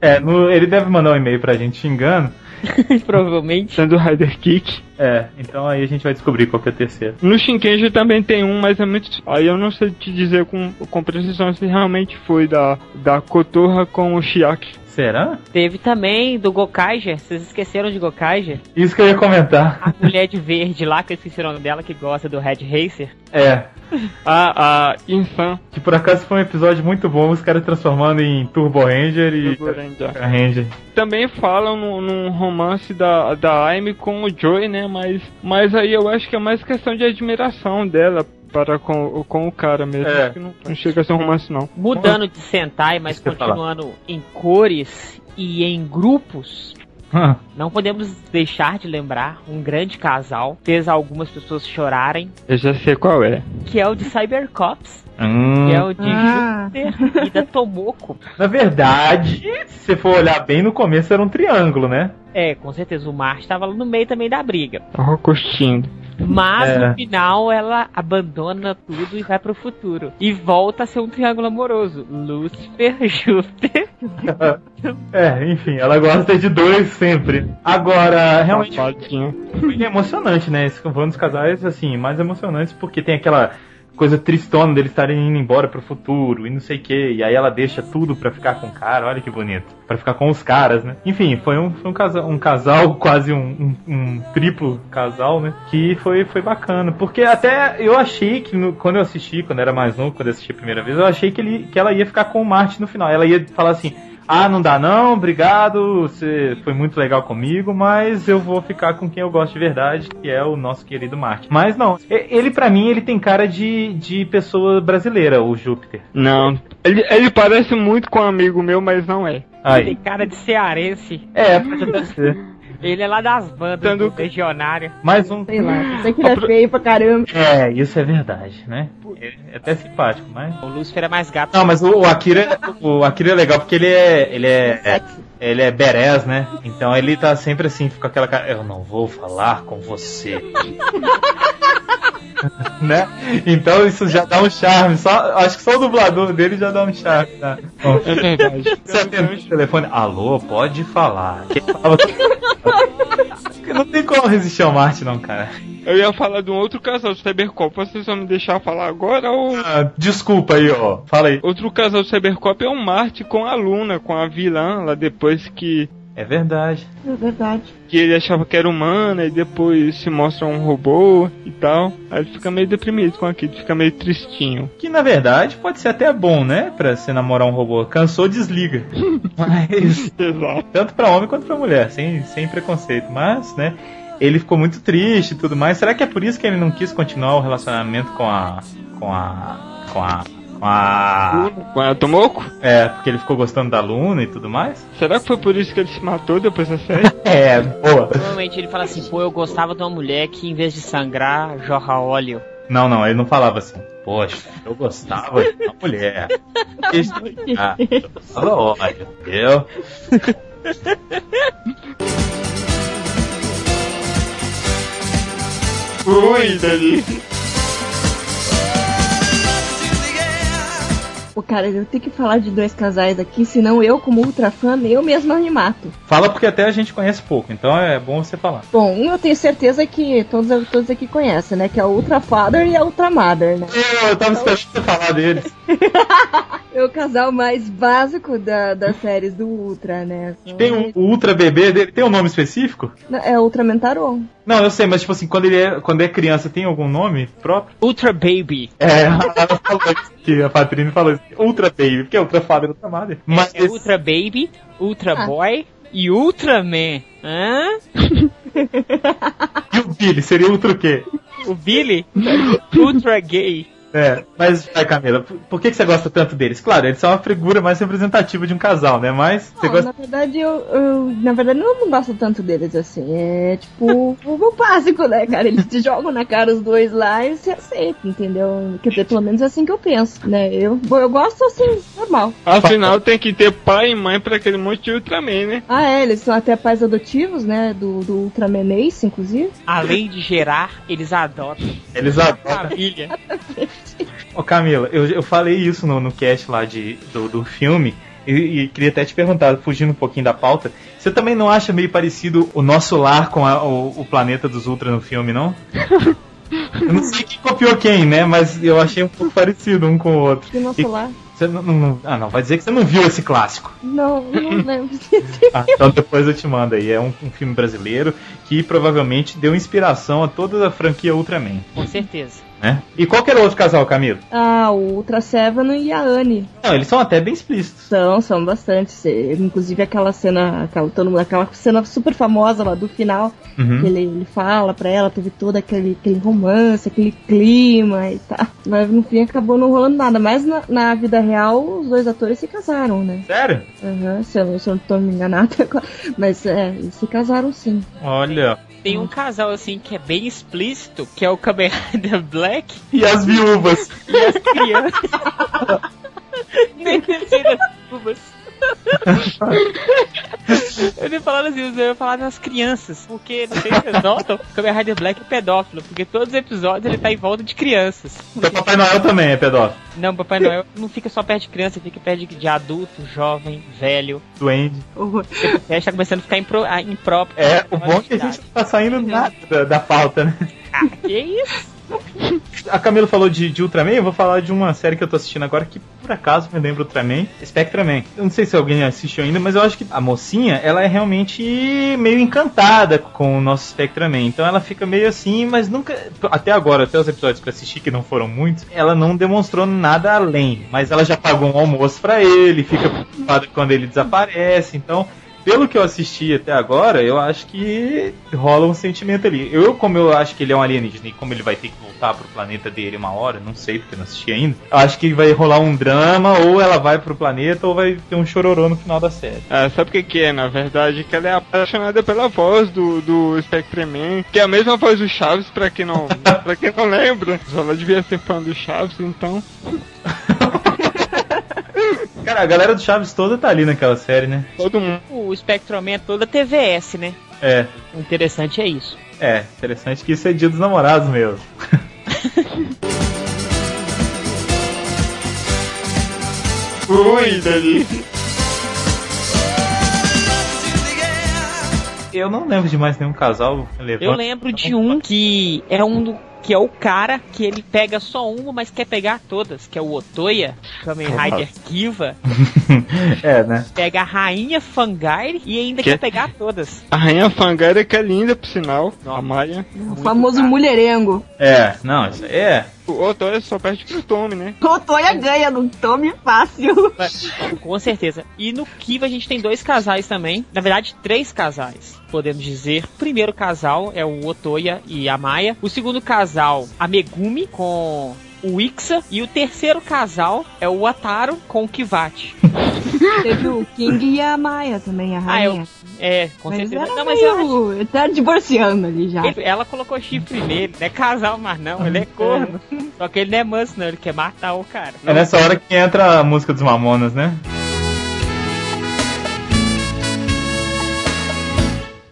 É, no- ele deve mandar um e-mail pra gente xingando. Provavelmente. Sendo o Rider Kick. É, então aí a gente vai descobrir qual que é o terceiro. No Shinkenji também tem um, mas é muito. Aí eu não sei te dizer com, com precisão se realmente foi da, da Kotorra com o Shiaki. Será? Teve também do Gokaiger. Vocês esqueceram de Gokaiger? Isso que eu ia comentar. A mulher de verde lá, que eu esqueci o nome dela, que gosta do Red Racer. É, A, a Insan que por acaso foi um episódio muito bom, os caras transformando em Turbo Ranger e. Deca Ranger. Também falam num, num romance da, da Aime com o Joy, né? Mas, mas aí eu acho que é mais questão de admiração dela para com, com o cara mesmo. É. Acho que não, não chega a ser um romance, não. Mudando de Sentai, mas continuando em cores e em grupos. Hum, Não podemos deixar de lembrar um grande casal, fez algumas pessoas chorarem, Eu já sei qual é. que é o de Cybercops, hum. que é o de Ah. Júpiter e da Tomoko. Na verdade, se você for olhar bem, no começo era um triângulo, né? É, com certeza o Marte estava lá no meio também da briga. Tava curtindo. Mas É. no final ela abandona tudo e vai pro futuro. E volta a ser um triângulo amoroso. Lúcifer, Júpiter. É, enfim, ela gosta de dois sempre. Agora, realmente foi emocionante, né? Esse foi um dos casais, assim, mais emocionantes, porque tem aquela coisa tristona deles estarem indo embora pro futuro e não sei o que. E aí ela deixa tudo pra ficar com o cara, olha que bonito. Pra ficar com os caras, né? Enfim, foi um, foi um, casal, um casal, quase um, um- um triplo casal, né? Que foi, foi bacana. Porque até eu achei que no- quando eu assisti, quando era mais novo, quando eu assisti a primeira vez, eu achei que, ele, que ela ia ficar com o Martin no final. Ela ia falar assim. Ah, não dá não, obrigado, você foi muito legal comigo, mas eu vou ficar com quem eu gosto de verdade, que é o nosso querido Mark. Mas não, ele pra mim, ele tem cara de, de pessoa brasileira, o Júpiter. Não. Ele, ele parece muito com um amigo meu, mas não é. Tem Aí. cara de cearense. É, pode até ser. Ele é lá das bandas Tendo- do Legionário. Mais um. Sei lá, que ele é feio pra caramba. É, isso é verdade, né? É até simpático, mas. O Lúcifer é mais gato. Não, mas o, o Akira, o Akira é legal porque ele é, ele é, é ele é berés, né? Então ele tá sempre assim, com aquela cara, eu não vou falar com você. né? Então isso já dá um charme. Só, acho que só o dublador dele já dá um charme. Tá? Bom, É verdade. você atende o telefone, alô, pode falar. Quem fala- não tem como resistir ao Marte, não, cara. Eu ia falar de um outro casal de Cybercop. Vocês vão me deixar falar agora ou. Ah, desculpa aí, ó. Fala aí. Outro casal de Cybercop é o Marte com a Luna, com a vilã, lá depois que, É verdade. É verdade. que ele achava que era humana e depois se mostra um robô e tal. Aí ele fica meio deprimido com aquilo, fica meio tristinho. Que na verdade pode ser até bom, né? Pra você namorar um robô. Cansou, desliga. Mas. Exato. Tanto pra homem quanto pra mulher, sem, sem preconceito. Mas, né? Ele ficou muito triste e tudo mais. Será que é por isso que ele não quis continuar o relacionamento com a. com a. com a. com Com a. Com a Tomoko? É, porque ele ficou gostando da Luna e tudo mais. Será que foi por isso que ele se matou depois da série? é, boa. Provavelmente ele fala assim, pô, eu gostava de uma mulher que em vez de sangrar, jorra óleo. Não, não, ele não falava assim. Poxa, eu gostava de uma mulher. Ah, fala óleo, entendeu? Ui, Dani. Pô, cara, eu tenho que falar de dois casais aqui, senão eu, como ultra fã, eu mesma me mato. Fala porque até a gente conhece pouco, então é bom você falar. Bom, um eu tenho certeza que todos, todos aqui conhecem, né? Que é o Ultra Father e a Ultra Mother, né? Eu, eu tava esperando você falar deles. é o casal mais básico da, das séries do Ultra, né? Tem o, o Ultra Bebê dele, tem um nome específico? É Ultra Mentaron. Não, eu sei, mas tipo assim, quando ele é, quando é criança, tem algum nome próprio? Ultra Baby. É, ela falou isso, que a Patrícia falou isso. Ultra Baby, porque é Ultra Father e Ultra Mother. Mas é, é Ultra Baby, Ultra ah. Boy e Ultraman. Hã? e o Billy, seria Ultra o quê? O Billy? Ultra Gay. É, mas vai, Camila, por que, que você gosta tanto deles? Claro, eles são a figura mais representativa de um casal, né? Mas você não, gosta. Na verdade, eu, eu, Na verdade, eu não gosto tanto deles assim. É tipo o básico, né, cara? Eles te jogam na cara os dois lá e você aceita, entendeu? Quer dizer, pelo menos é assim que eu penso, né? Eu, eu gosto assim, normal. Afinal, tem que ter pai e mãe pra aquele monte de Ultraman, né? Ah, é, eles são até pais adotivos, né? Do, do Ultraman Ace, inclusive. Além de gerar, eles adotam. Eles adotam. Família. Ô Camila, eu, eu falei isso no, no cast lá de, do, do filme. E, e, queria até te perguntar, fugindo um pouquinho da pauta, você também não acha meio parecido o nosso lar com a, o, o, planeta dos Ultra no filme, não? eu não sei quem copiou quem, né? Mas eu achei um pouco parecido um com o outro. E o nosso e, lar? Você não, não, ah, não, vai dizer que você não viu esse clássico. Não, não lembro. ah, então depois eu te mando aí. É um, um, filme brasileiro que provavelmente deu inspiração a toda a franquia Ultraman. Com certeza. Né? E qual que era o outro casal, Camilo? Ah, o Ultra Seven e a Anne. Não, eles são até bem explícitos. São, são bastante. Inclusive aquela cena, aquela, todo, aquela cena super famosa lá do final, uhum. que ele, ele fala pra ela, teve todo aquele, aquele romance, aquele clima e tal. Mas no fim acabou não rolando nada. Mas na, na vida real, os dois atores se casaram, né? Sério? Uhum, se eu, se eu não tô me enganando agora. Mas é, eles se casaram sim. Olha. Tem um casal assim que é bem explícito, que é o Kamen Rider Black. E as viúvas. E as crianças. Nem pensei nas viúvas. eu nem falando assim, eu ia falar das crianças, porque não sei se vocês notam, o Kamen Rider Black é pedófilo, porque todos os episódios ele tá em volta de crianças. Então Papai Noel também é pedófilo. Não, Papai Noel não fica só perto de criança, fica perto de, adulto, jovem, velho. Duende. O está começando a ficar impro, impróprio. É, o bom é que a gente tá saindo nada da, da pauta, né? Ah, que isso? A Camila falou de, de, Ultraman, eu vou falar de uma série que eu tô assistindo agora que por acaso me lembra Ultraman, Spectraman. Eu não sei se alguém assistiu ainda, mas eu acho que a mocinha, ela é realmente meio encantada com o nosso Spectraman. Então ela fica meio assim, mas nunca, até agora, até os episódios que eu assisti, que não foram muitos, ela não demonstrou nada além. Mas ela já pagou um almoço para ele, fica preocupada quando ele desaparece, então pelo que eu assisti até agora, eu acho que rola um sentimento ali. Eu, como eu acho que ele é um alienígena e como ele vai ter que voltar pro planeta dele uma hora, não sei porque não assisti ainda, eu acho que vai rolar um drama, ou ela vai pro planeta, ou vai ter um chororô no final da série. Ah, sabe o que, que é, na verdade? Que ela é apaixonada pela voz do, do Spectreman, que é a mesma voz do Chaves, pra quem não, pra quem não lembra. Ela devia ser fã do Chaves, então. Cara, a galera do Chaves toda tá ali naquela série, né? Todo mundo. O Spectroman é toda TVS, né? É. O interessante é isso. É, interessante que isso é dia dos namorados mesmo. Ui, Dani. Eu não lembro de mais nenhum casal. Eu lembro de um que é um do que é o cara que ele pega só uma, mas quer pegar todas, que é o Otoya, Kamen Rider Kiva. é, né? Pega a Rainha Fangaire e ainda que? quer pegar todas. A Rainha Fangaire é que é linda, por sinal, Nossa, a Maia. O famoso caro. mulherengo. É, não, isso é. O Otoya só perde pro Tommy, né? O Otoya ganha no Tommy fácil. Com certeza. E no Kiva a gente tem dois casais também. Na verdade, três casais, podemos dizer. O primeiro casal é o Otoya e a Maia. O segundo casal, a Megumi, com o Ixa. E o terceiro casal é o Ataro com o Kivati. Teve o King e a Maia também, a rainha. Ah, eu, é, com mas certeza. Era Não, mas eu meio... Ele tá divorciando ali já. Ele- ela colocou chifre nele, não é casal, mas não, ele é corno. Só que ele não é manso, não, ele quer matar o cara. É nessa hora que entra a música dos Mamonas, né?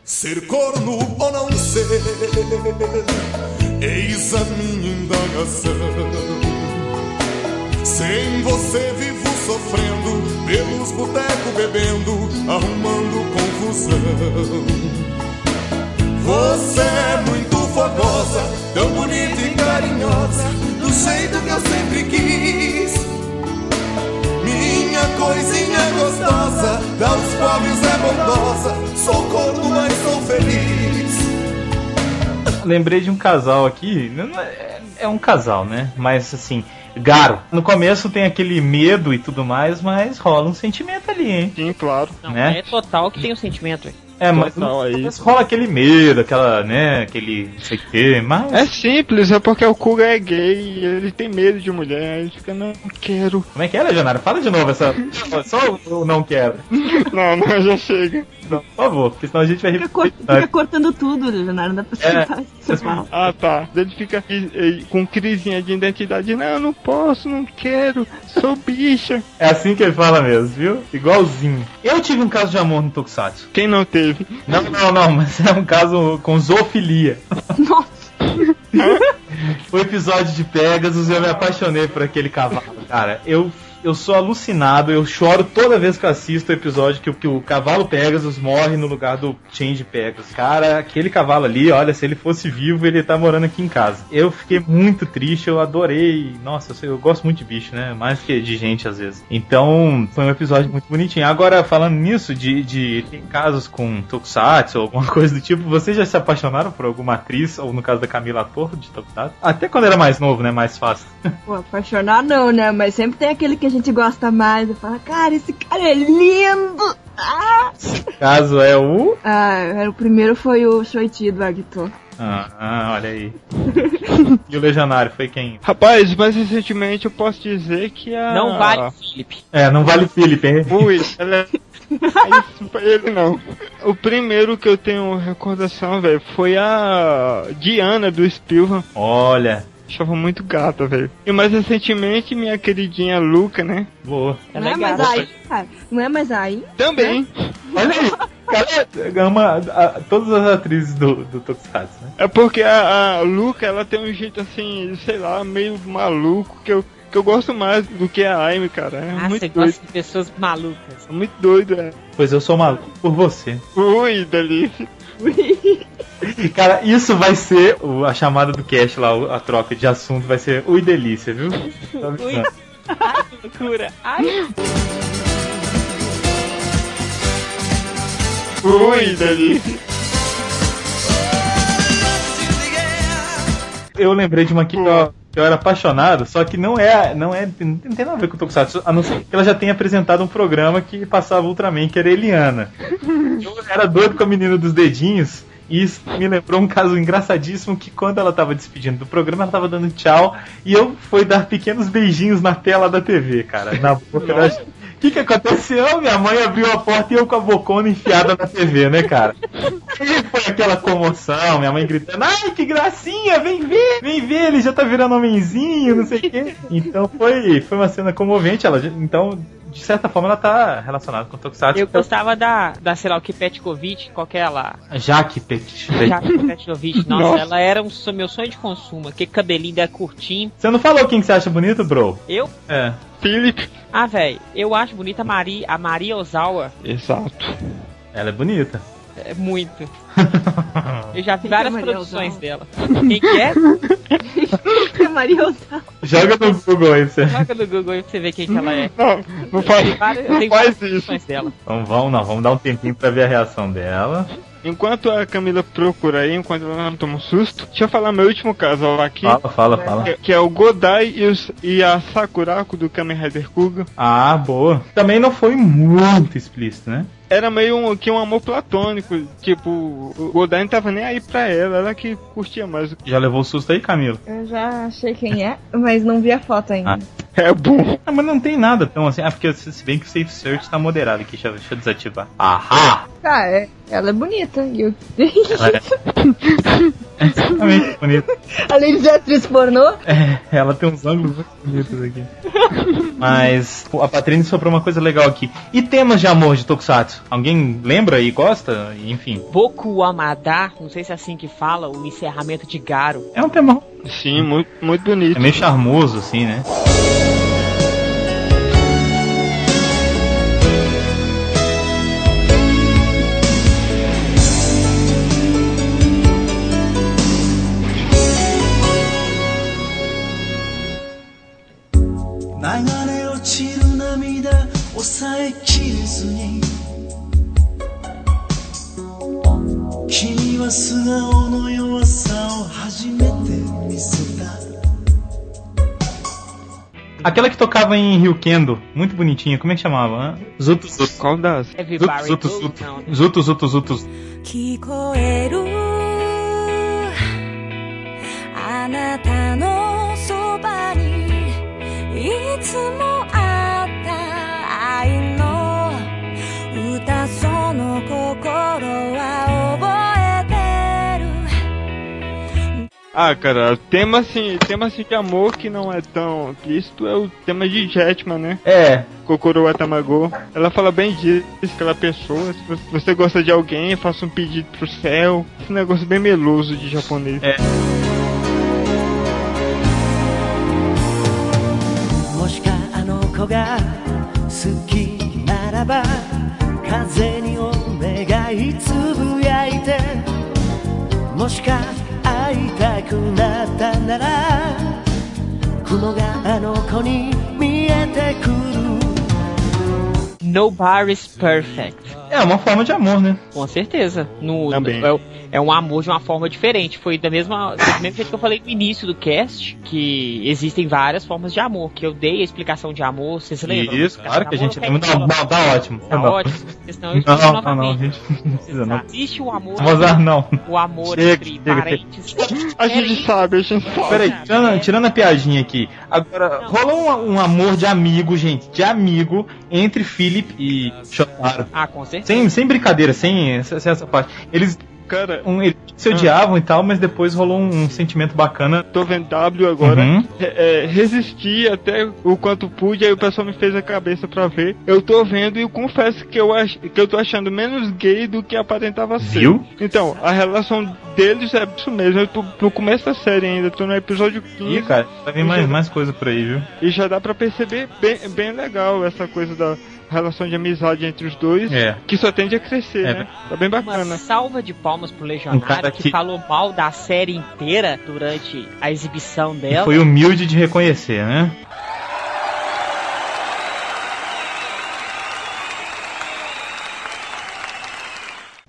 Ser corno ou não ser, eis a minha indagação. Sem você vivo sofrendo, pelos botecos bebendo, arrumando confusão. Você é muito fogosa, tão bonita e carinhosa, do jeito que eu sempre quis. Minha coisinha gostosa, aos pobres é bondosa, sou corno, mas sou feliz. Lembrei de um casal aqui. É, é um casal, né? Mas assim, Garo. No começo tem aquele medo e tudo mais, mas rola um sentimento ali, hein? Sim, claro. Não, né? é total que tem um sentimento. velho. É, mas Total aí. começo rola aquele medo, aquela, né? Aquele não sei o que, mas. É simples, é porque o Kuga é gay, ele tem medo de mulher, ele fica, não, não quero. Como é que é, Legionário? Fala de novo essa. Só o não quero. Não, não, já chega. Não, por favor, porque senão a gente vai Fica, fica cortando tudo, Leonardo. Não dá pra É. Ah, tá. Ele fica com crisinha de identidade. Não, não posso, não quero, sou bicha. É assim que ele fala mesmo, viu? Igualzinho. Eu tive um caso de amor no Tokusatsu. Quem não teve? Não, não, não, mas é um caso com zoofilia. Nossa, O episódio de Pegasus, eu me apaixonei por aquele cavalo. Cara, eu, eu sou alucinado, eu choro toda vez que eu assisto o episódio que, que o cavalo Pegasus morre no lugar do Change Pegasus. Cara, aquele cavalo ali, olha, se ele fosse vivo, ele tá morando aqui em casa. Eu fiquei muito triste, eu adorei. Nossa, eu, sei- eu gosto muito de bicho, né? Mais que de gente às vezes. Então, foi um episódio muito bonitinho. Agora, falando nisso, de, de tem casos com Tokusatsu ou alguma coisa do tipo, vocês já se apaixonaram por alguma atriz, ou no caso da Camila Torre de Tokusatsu? Até quando era mais novo, né? Mais fácil. pô, apaixonar não, né? Mas sempre tem aquele que gente gosta mais e fala, cara, esse cara é lindo! Ah, caso é o. ah o primeiro foi o Shoichi do Agito. Ah, ah, olha aí. e o Legionário foi quem? Rapaz, mais recentemente eu posso dizer que a. Não vale, Felipe. É, não vale Felipe, hein? Ui, ela é. Isso pra ele não. O primeiro que eu tenho recordação, velho, foi a Diana do Spielberg. Olha, Achava muito gata, velho. E mais recentemente, minha queridinha Luca, né? boa. Ela não é é mais aí, cara. Não é mais aí. Também. Olha aí. Cara, ama a- todas as atrizes do, do Tokusatsu, né? É porque a, a Luca, ela tem um jeito assim, sei lá, meio maluco, que eu, que eu gosto mais do que a Aime, cara. É Ah, muito você doido. gosta de pessoas malucas. É muito doido, é. Pois eu sou maluco por você. Ui, delícia. Cara, isso vai ser o- a chamada do cast lá, a troca de assunto vai ser ui delícia, viu? Tô avisando. Ai, que loucura. Ai, Ui, delícia. Eu lembrei de uma aqui que eu, era apaixonado, só que não é, não é, não tem nada a ver com o Tokusatsu, a não ser que ela já tenha apresentado um programa que passava Ultraman, que era Eliana. Eu era doido com a menina dos dedinhos, e isso me lembrou um caso engraçadíssimo que quando ela tava despedindo do programa, ela tava dando tchau, e eu fui dar pequenos beijinhos na tela da TV, cara, na boca da que, que aconteceu? Minha mãe abriu a porta e eu com a bocona enfiada na TV, né, cara? E foi aquela comoção, minha mãe gritando, ai, que gracinha, vem ver, vem ver, ele já tá virando homenzinho, não sei o quê. Então foi, foi uma cena comovente, ela, então, de certa forma, ela tá relacionada com o Tokusatsu. eu gostava da, da, sei lá, o que Petkovic, qualquer lá. Jaque Petit. Jaque Petkovic. Nossa, Nossa. ela era um, meu sonho de consumo. Aquele cabelinho dela curtinho. Você não falou quem que você acha bonito, bro? Eu, É. Philip. ah, velho, eu acho bonita a Maria, a Maria Ozawa. Exato. Ela é bonita. É muito. Eu já vi é várias Maria produções dela. Quem que é? É Maria Ozawa. Joga no Google aí pra você. Joga no Google aí pra você ver quem que ela é. Não, não faz, Tem várias, não faz isso. produções dela. Então vamos, não, vamos dar um tempinho pra ver a reação dela. Enquanto a Camila procura aí, enquanto ela não toma um susto, deixa eu falar meu último casal aqui. Fala, fala, fala. Que, que é o Godai e, os- e a Sakurako do Kamen Rider Kuga. Ah, boa. Também não foi muito explícito, né? Era meio um, que um amor platônico. Tipo, o Godain tava nem aí pra ela, ela que curtia mais. Já levou o susto aí, Camilo? Eu já achei quem é, mas não vi a foto ainda. Ah. É bom. Ah, mas não tem nada tão assim. Ah, porque se bem que o Safe Search tá moderado aqui. Deixa, eu- deixa eu desativar. Ahá! Ah, é, ela é bonita. E eu... Ela é extremamente bonita. Além de ser atriz pornô, É, ela tem uns ângulos muito bonitos aqui. Mas a Patrícia soprou uma coisa legal aqui. E temas de amor de Tokusatsu? Alguém lembra e gosta? Enfim. Boku Amada, não sei se é assim que fala, o encerramento de Garo. É um tema. Sim, muito, muito bonito. É meio charmoso, assim, né? 君は素顔の弱さを初めて見せた Aquela que tocava em Rio Kendo, muito bonitinha, como é que chamava? Né? Zuto Zuto. Qual das? Zuto Everybody Zuto Goes Zuto. Down. Zuto Zuto Zuto. 聞こえるあなたのそばにいつもあった愛の歌その心は Ah, cara, tema assim, tema assim de amor que não é tão explícito é o tema de Jetman, né? É, Kokoro wa Tamago. Ela fala bem disso, aquela pessoa, se você gosta de alguém, faça um pedido pro céu. Esse negócio bem meloso de japonês. É. もしかあの子が好きならば風にお願いつぶやいてもしか 会いたくなったなら雲があの子に見えてくる Nobody's Perfect. é uma forma de amor, né? Com certeza. No, Também. no- é, é um amor de uma forma diferente. Foi da mesma, do mesmo jeito que eu falei no início do cast, que existem várias formas de amor. Que eu dei a explicação de amor, vocês se lembram? Isso, claro que a gente lembra. Não, Não, não, tá ótimo. Tá Não, ótimo, senão eu explico Não, não, não, gente. Não precisa não. Existe o amor, Mozart, não. o amor Chega, entre chega, parentes. A gente sabe, a gente sabe. Peraí, tirando, tirando a piadinha aqui. Agora, rolou um, um amor de amigo, gente, de amigo, entre Philip e Shotaro. Ah, com certeza. Sem, sem brincadeira, sem sem essa parte. Eles, Cara, um, eles se odiavam e tal, mas depois rolou um, um sentimento bacana. tô vendo W agora. Uhum. É, é, resisti até o quanto pude, aí o pessoal me fez a cabeça pra ver. Eu tô vendo e eu confesso que eu, ach, que eu tô achando menos gay do que aparentava ser. Viu? Então, a relação deles é isso mesmo. Eu tô no começo da série ainda, tô no episódio 15. Ih, cara, vai vir mais, mais coisa por aí, viu? E já dá pra perceber bem, bem legal essa coisa da relação de amizade entre os dois, É. que só tende a crescer, É. né? Tá bem Uma bacana. salva de palmas pro Um Legionário cara que... que- falou mal da série inteira durante a exibição E dela. foi humilde de reconhecer, né?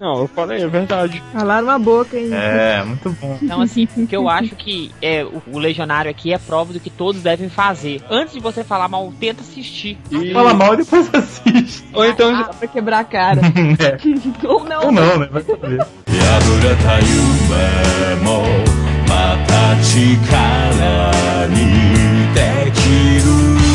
Não, eu falei, é verdade. calaram a boca, hein? É, muito bom. Então, assim, porque eu acho que é, o, o Legionário aqui é prova do que todos devem fazer. Antes de você falar mal, tenta assistir. E... Fala mal e depois assiste. Ou então, Ah, pra quebrar a cara. É. Ou não. Ou não, né? Vai saber. 破れた夢もまた力にできる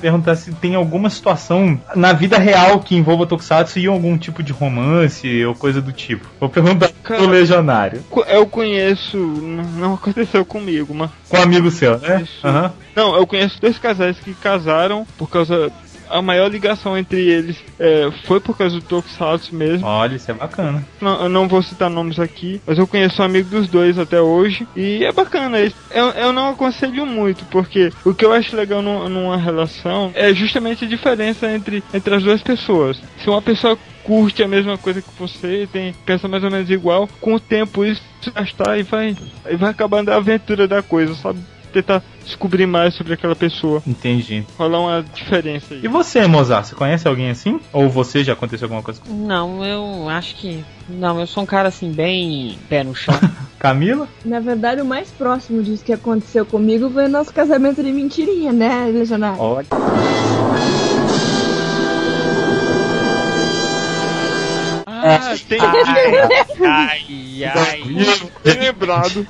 Perguntar se tem alguma situação na vida real que envolva Tokusatsu e algum tipo de romance ou coisa do tipo. Vou perguntar Cara. pro Legionário. eu conheço, não aconteceu comigo, mas Com um amigo seu, né? Aham. Não, eu conheço dois casais que casaram por causa. A maior ligação entre eles é, foi por causa do Tokusatsu mesmo. Olha, isso é bacana. Não, eu não vou citar nomes aqui, mas eu conheço um amigo dos dois até hoje. E é bacana. isso. Eu, eu não aconselho muito, porque o que eu acho legal nu- numa relação é justamente a diferença entre, entre as duas pessoas. Se uma pessoa curte a mesma coisa que você, tem, pensa mais ou menos igual, com o tempo isso se gastar e vai, e vai acabando a aventura da coisa, sabe? Tentar descobrir mais sobre aquela pessoa. Entendi. Rolar uma diferença aí. E você, Mozart, você conhece alguém assim? Ou você já aconteceu alguma coisa com Não, eu acho que. Não, eu sou um cara assim, bem pé no chão. Camila? Na verdade, o mais próximo disso que aconteceu comigo foi o nosso casamento de mentirinha, né, Legionário? Olha. Ah, tem ai, ai. lembrado.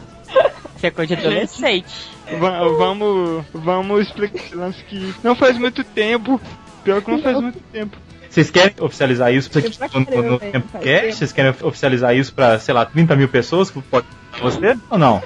Isso é coisa de adolescente. Va- vamos, vamos explicar esse lance que não faz muito tempo. Pior que não faz muito tempo. Vocês querem oficializar isso pra no, no, no. Vocês querem oficializar isso pra, sei lá, 30 mil pessoas que pode você ou não?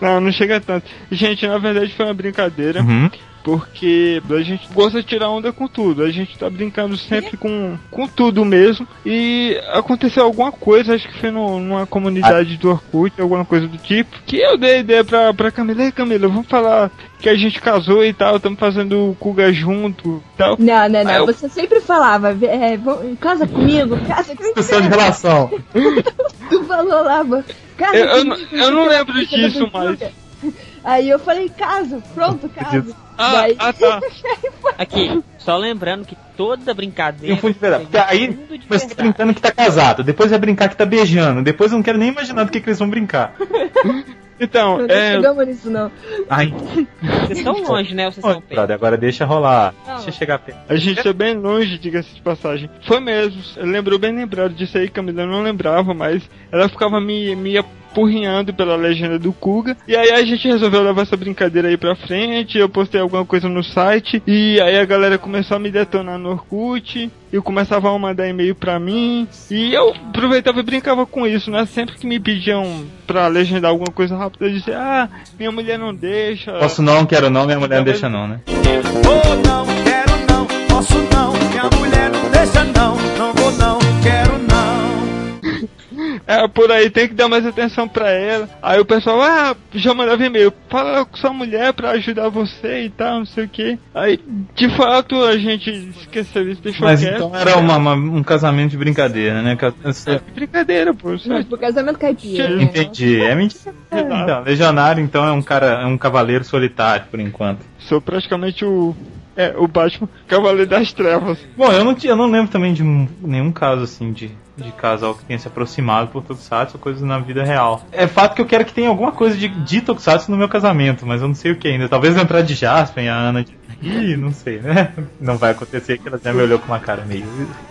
Não, não chega tanto. Gente, na verdade foi uma brincadeira. Uhum. Porque a gente gosta de tirar onda com tudo. A gente tá brincando sempre com, com tudo mesmo. E aconteceu alguma coisa, acho que foi no- numa comunidade do Orkut, alguma coisa do tipo. Que eu dei ideia pra, pra Camila. Ei, Camila, vamos falar que a gente casou e tal, estamos fazendo o Kuga junto e tal. Não, não, não. Eu- Você sempre falava, é, vamos- casa comigo, casa comigo. Discussão de relação. Tu falou lá, mano. Casa Eu, eu, eu não lembro disso mais. Aí eu falei, caso, pronto, caso. Ah, Daí- ah, tá. Aqui, só lembrando que toda brincadeira. Eu fui. Porque aí começa verdade. brincando que tá casado, depois vai brincar que tá beijando, depois eu não quero nem imaginar do que, que eles vão brincar. Então, Não é, chegamos nisso, não. Ai, Vocês estão longe, né? Vocês estão perto. agora deixa rolar. Não. Deixa eu chegar perto. A gente é bem longe, diga-se de passagem. Foi mesmo, lembrou bem lembrado disso aí, Camila. Eu não lembrava, mas ela ficava me, me apurrinhando pela legenda do Kuga. E aí a gente resolveu levar essa brincadeira aí pra frente. Eu postei alguma coisa no site. E aí a galera começou a me detonar no Orkut. E começava a mandar e-mail pra mim. E eu aproveitava e brincava com isso, né? Sempre que me pediam pra legendar alguma coisa rápida, eu dizia: Ah, minha mulher não deixa. Posso não, quero não, minha mulher não deixa não, né? Vou não, quero não, posso não, minha mulher não deixa não, não É, por aí tem que dar mais atenção pra ela. Aí o pessoal, ah, já mandava e-mail, fala com sua mulher pra ajudar você e tal, não sei o que. Aí, de fato, a gente esqueceu isso, deixou Mas quieto. então era uma- uma- um casamento de brincadeira, né? Que- É brincadeira, pô. Mas sabe? pro casamento caipira. né? Entendi, é mentira. Então, legionário então é um cara, é um cavaleiro solitário por enquanto. Sou praticamente o. É, o Batman Cavaleiro das Trevas. Bom, eu não, eu não lembro também de um- nenhum caso assim de, de casal que tenha se aproximado por Tokusatsu ou coisas na vida real. É fato que eu quero que tenha alguma coisa de, de Tokusatsu no meu casamento, mas eu não sei o que ainda. Talvez a entrada de Jasper e a Ana de. Ih, não sei, né? Não vai acontecer que ela já me olhou com uma cara meio.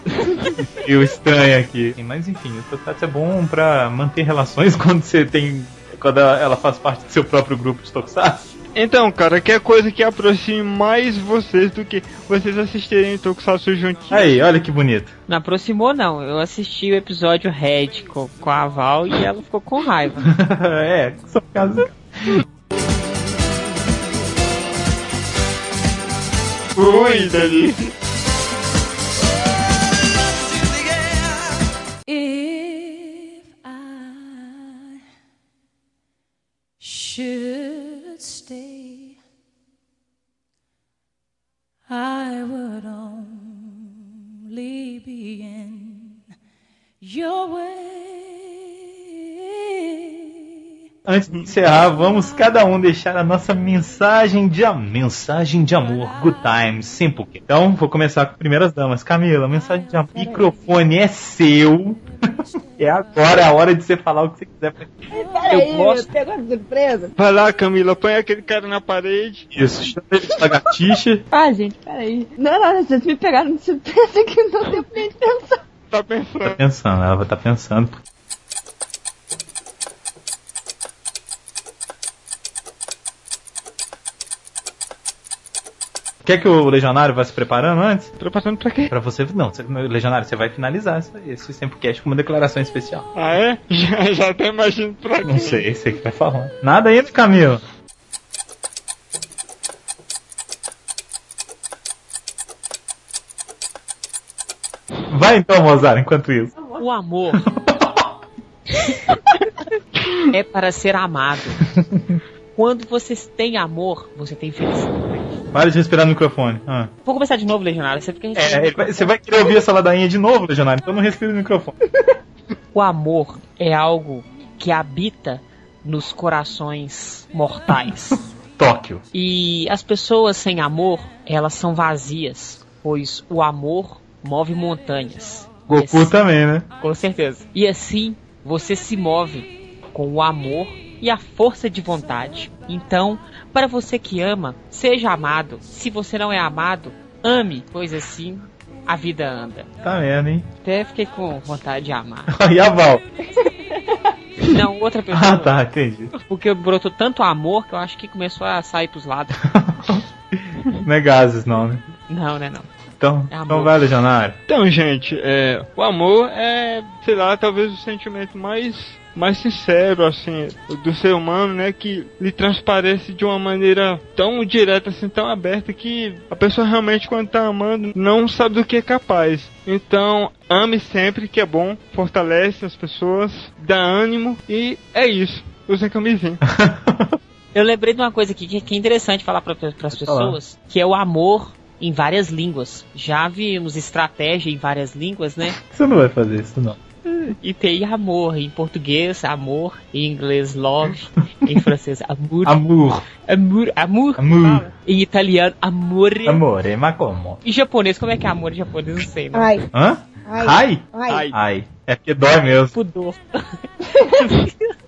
meio estranha aqui. Mas enfim, o Tokusatsu é bom pra manter relações quando você tem. Quando ela faz parte do seu próprio grupo de Tokusatsu. Então, cara, que é coisa que aproxime mais vocês do que vocês assistirem Tokusatsu juntinho. Aí, olha que bonito. Não aproximou, não. Eu assisti o episódio Red com, com a Val e ela ficou com raiva. é, são casos. Ui, delícia. If I should I would only be in your way. Antes de encerrar, vamos cada um deixar a nossa mensagem de mensagem de amor, good times, simple. Então, vou começar com primeiras damas. Camila, mensagem de amor. O microfone é seu. É agora a hora de você falar o que você quiser. Peraí, Eu gosto- pegou de surpresa? Vai lá, Camila, põe aquele cara na parede. Isso, chama ele de lagartixa. Ah, gente, peraí. Não, não, vocês me pegaram de surpresa que não deu nem de pensar. Tá Tá pensando. pensando, ela vai estar pensando. Quer que o Legionário vá se preparando antes? Preparando pra quê? Pra você. Não, você, Legionário, você vai finalizar esse, esse Sempocast com uma declaração especial. Ah, é? Já, já até imagino pra quê. Não sei, você que vai falar. Nada ainda, Camilo. Vai então, Mozart, enquanto isso. O amor é para ser amado. Quando vocês têm amor, você tem felicidade. Para de respirar no microfone. Ah. Vou começar de novo, Legionário. Você fica É, vai- você vai querer ouvir essa ladainha de novo, Legionário, então não respira no microfone. O amor é algo que habita nos corações mortais. Tóquio. E as pessoas sem amor, elas são vazias, pois o amor move montanhas. Goku assim- também, né? Com certeza. E assim, você se move com o amor e a força de vontade. Então, para você que ama, seja amado. Se você não é amado, ame, pois assim a vida anda. Tá vendo, hein? Até fiquei com vontade de amar. e a Val? Não, outra pessoa. Ah, tá, entendi. Porque brotou tanto amor que eu acho que começou a sair pros lados. Não é gases, não, né? Não, né, não. Então, É então vai, Legionário. Então, gente, é, o amor é, sei lá, talvez o sentimento mais, mais sincero, assim, do ser humano, né? Que lhe transparece de uma maneira tão direta, assim, tão aberta, que a pessoa realmente, quando tá amando, não sabe do que é capaz. Então, ame sempre, que é bom, fortalece as pessoas, dá ânimo, e é isso. Usem camisinha. Eu lembrei de uma coisa aqui que que é interessante falar para as pessoas, que é o amor em várias línguas. Já vimos estratégia em várias línguas, né? Você não vai fazer isso, não. E tem amor em português, amor, em inglês love, em francês amor, Amor. amor, amor, Amor. fala. em italiano amore, Amore, ma como? em japonês como é que é amor em japonês? Não sei, não. Ai, Hã? ai, Ai? ai. Ai. É porque dói mesmo. Pudor.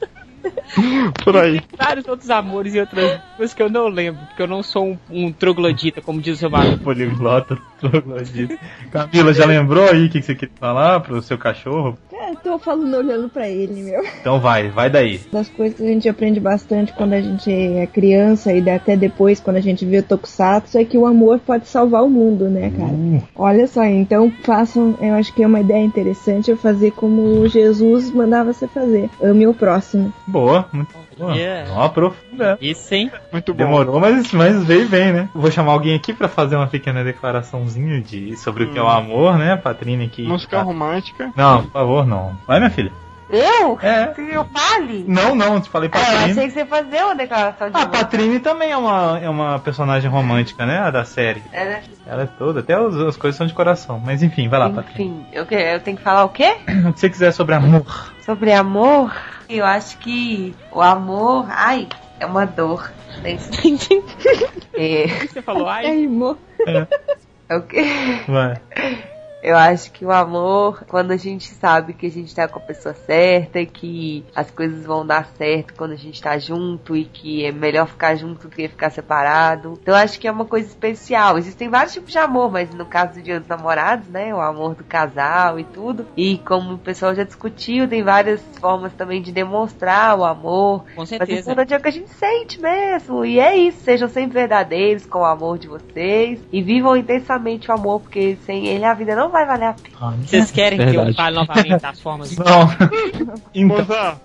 Por aí. Vários outros amores e outras coisas que eu não lembro, porque eu não sou um, um troglodita, como diz o seu marido. Poliglota, troglodita. Camila, já lembrou aí o que que você queria falar pro seu cachorro? É, tô falando olhando pra ele, meu. Então vai, vai daí. Das coisas que a gente aprende bastante quando a gente é criança e até depois quando a gente vê o Tokusatsu é que o amor pode salvar o mundo, né, cara? Uh, Olha só, então façam, eu acho que é uma ideia interessante eu fazer como Jesus mandava você fazer. Ame o próximo. boa, muito boa. Yeah. Não aprofunda. Isso, hein? Muito bom. Demorou, mas, mas veio bem, né? Vou chamar alguém aqui pra fazer uma pequena declaraçãozinha de, sobre o que é o amor, né? Patrine aqui. Música romântica. Não, por favor, não. Vai, minha filha. Eu? É. Eu fale? Não, não, te falei Ah, eu Patrine. achei que você fazia uma declaração de A amor. Patrine também é uma, é uma personagem romântica, né? A da série. É, né? Ela é toda, até os- as coisas são de coração. Mas enfim, vai lá, Patrine. Enfim, eu, que- eu tenho que falar o quê? O que você quiser sobre amor. Sobre amor? Eu acho que o amor, ai, é uma dor. Tem- é, Você falou, É, ai, irmão. é o quê? Vai. Eu acho que o amor, quando a gente sabe que a gente tá com a pessoa certa, que as coisas vão dar certo quando a gente tá junto e que é melhor ficar junto do que ficar separado. Então eu acho que é uma coisa especial. Existem vários tipos de amor, mas no caso do Dia dos Namorados, né, o amor do casal e tudo. E como o pessoal já discutiu, tem várias formas também de demonstrar o amor. com Mas certeza. importante é o que a gente sente mesmo. E é isso. Sejam sempre verdadeiros com o amor de vocês. E vivam intensamente o amor, porque sem ele a vida não vai valer a pena. Vocês querem que eu Verdade. fale novamente as formas de Não. então, Mozart,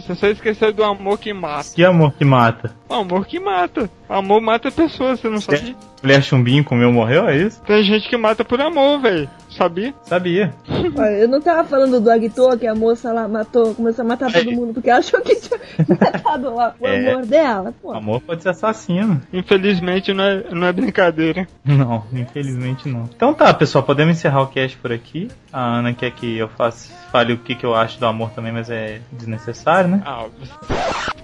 você só esqueceu do amor que mata. que amor que mata? O amor que mata. Amor mata pessoas, você não sabe? Mulher chumbinho comeu, morreu, é isso? Tem gente que mata por amor, velho. Sabia? Sabia. Olha, eu não tava falando do Agito, que a moça lá matou, começou a matar todo mundo porque ela achou que tinha matado lá o É. amor dela. Pô. Amor pode ser assassino. Infelizmente não é, não é brincadeira. Não, infelizmente não. Então tá, pessoal, podemos encerrar o cast por aqui. A Ana quer que eu faça, fale o que, que eu acho do amor também, mas é desnecessário, né? Ah,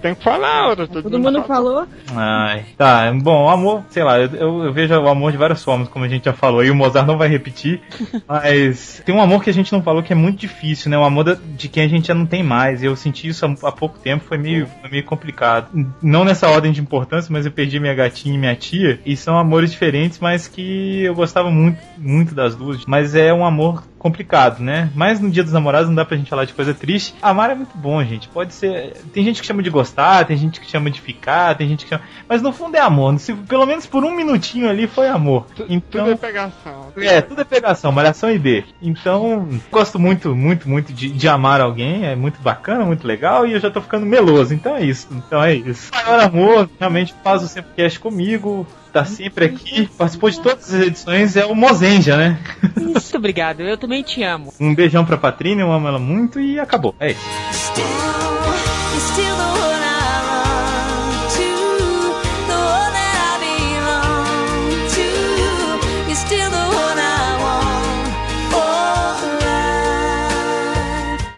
tem que falar, ora. Todo mundo falou. Ai, tá, bom, o amor, sei lá, eu, eu- vejo o amor de várias formas, como a gente já falou, e o Mozart não vai repetir, mas tem um amor que a gente não falou que é muito difícil, né? O amor de quem a gente já não tem mais, e eu senti isso há, há pouco tempo, foi meio, foi meio complicado. Não nessa ordem de importância, mas eu perdi minha gatinha e minha tia, e são amores diferentes, mas que eu gostava muito, muito das duas, mas é um amor complicado, né? Mas no Dia dos Namorados não dá pra gente falar de coisa triste. Amar é muito bom, gente. Pode ser. Tem gente que chama de gostar, tem gente que chama de ficar, tem gente que chama. Mas no fundo é amor. Se, pelo menos por um minutinho ali foi amor. Então. Tudo é pegação. É, tudo é pegação, malhação e B. Então, gosto muito, muito, muito de, de amar alguém, é muito bacana, muito legal, e eu já tô ficando meloso, então é isso. Então é isso. O maior amor, realmente faz o Sempocast comigo, tá sempre aqui, participou de todas as edições, é o Mozenja, né? Muito obrigado, eu também te amo. Um beijão pra Patrina, eu amo ela muito e acabou. É isso. Still,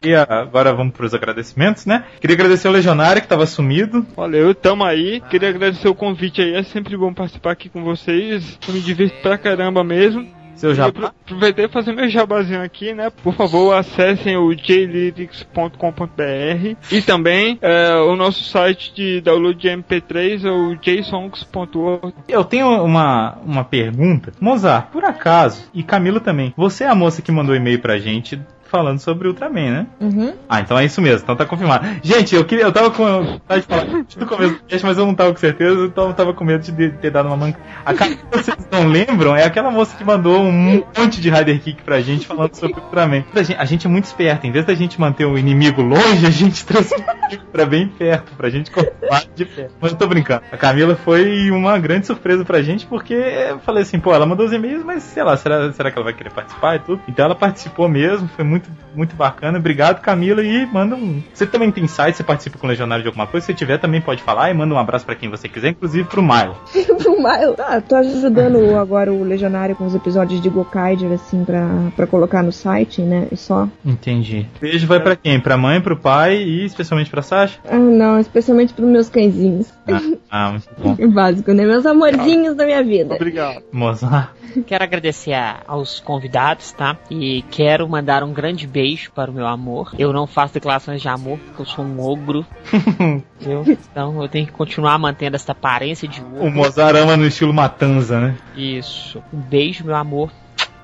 E agora vamos para os agradecimentos, né? Queria agradecer ao Legionário que estava sumido. Valeu, tamo aí. Queria agradecer o convite aí. É sempre bom participar aqui com vocês. Eu me divirto pra caramba mesmo. Seu jabá? Aproveitei fazer meu jabazinho aqui, né? Por favor, acessem o jlyrics.com.br e também é, o nosso site de download de MP3 é o jsongs.org. Eu tenho uma, uma pergunta. Mozart, por acaso, e Camila também, você é a moça que mandou e-mail pra gente falando sobre Ultraman, né? Uhum. Ah, então é isso mesmo, então tá confirmado. Gente, eu queria, eu tava com vontade de falar começo do cast, mas eu não tava com certeza, então eu tava com medo de ter dado uma manca. A cara que vocês não lembram é aquela moça que mandou um monte de Rider Kick pra gente falando sobre Ultraman. A gente, a gente é muito esperto, em vez da gente manter o inimigo longe, a gente trouxe o inimigo pra bem perto, pra gente continuar de perto. Mas eu tô brincando. A Camila foi uma grande surpresa pra gente, porque eu falei assim, pô, ela mandou os e-mails, mas sei lá, será, será que ela vai querer participar e tudo? Então ela participou mesmo, foi muito, muito bacana. Obrigado, Camila, e manda um. Você também tem site, você participa com o Legionário de alguma coisa? Se tiver, também pode falar e manda um abraço pra quem você quiser, inclusive pro Milo. pro Milo? Ah, tô ajudando agora o Legionário com os episódios de Gokaiger, assim, pra, pra colocar no site, né? E só. Entendi. Beijo vai pra quem? Pra mãe, pro pai e especialmente pra Sasha? Ah, não, especialmente pros meus cãezinhos. Ah, ah muito bom. É básico, né? Meus amorzinhos da minha vida. Obrigado. Mozart. Quero agradecer aos convidados, tá? E quero mandar um grande beijo para o meu amor. Eu não faço declarações de amor porque eu sou um ogro. entendeu? Então eu tenho que continuar mantendo essa aparência de O ogro. Mozart ama no estilo Matanza, né? Isso. Um beijo, meu amor.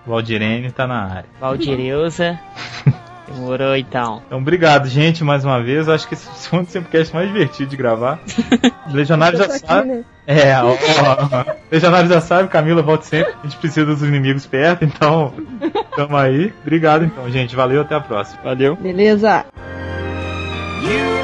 Valdirene tá na área. Valdireuza. Demorou então. Então, obrigado, gente, mais uma vez. Eu acho que esse foi um podcast mais divertido de gravar. Legionário já aqui, sabe. né? É, ó, ó, ó. Legionário já sabe, Camila volta sempre. A gente precisa dos inimigos perto, então tamo aí. Obrigado, então, gente. Valeu, até a próxima. Valeu. Beleza. You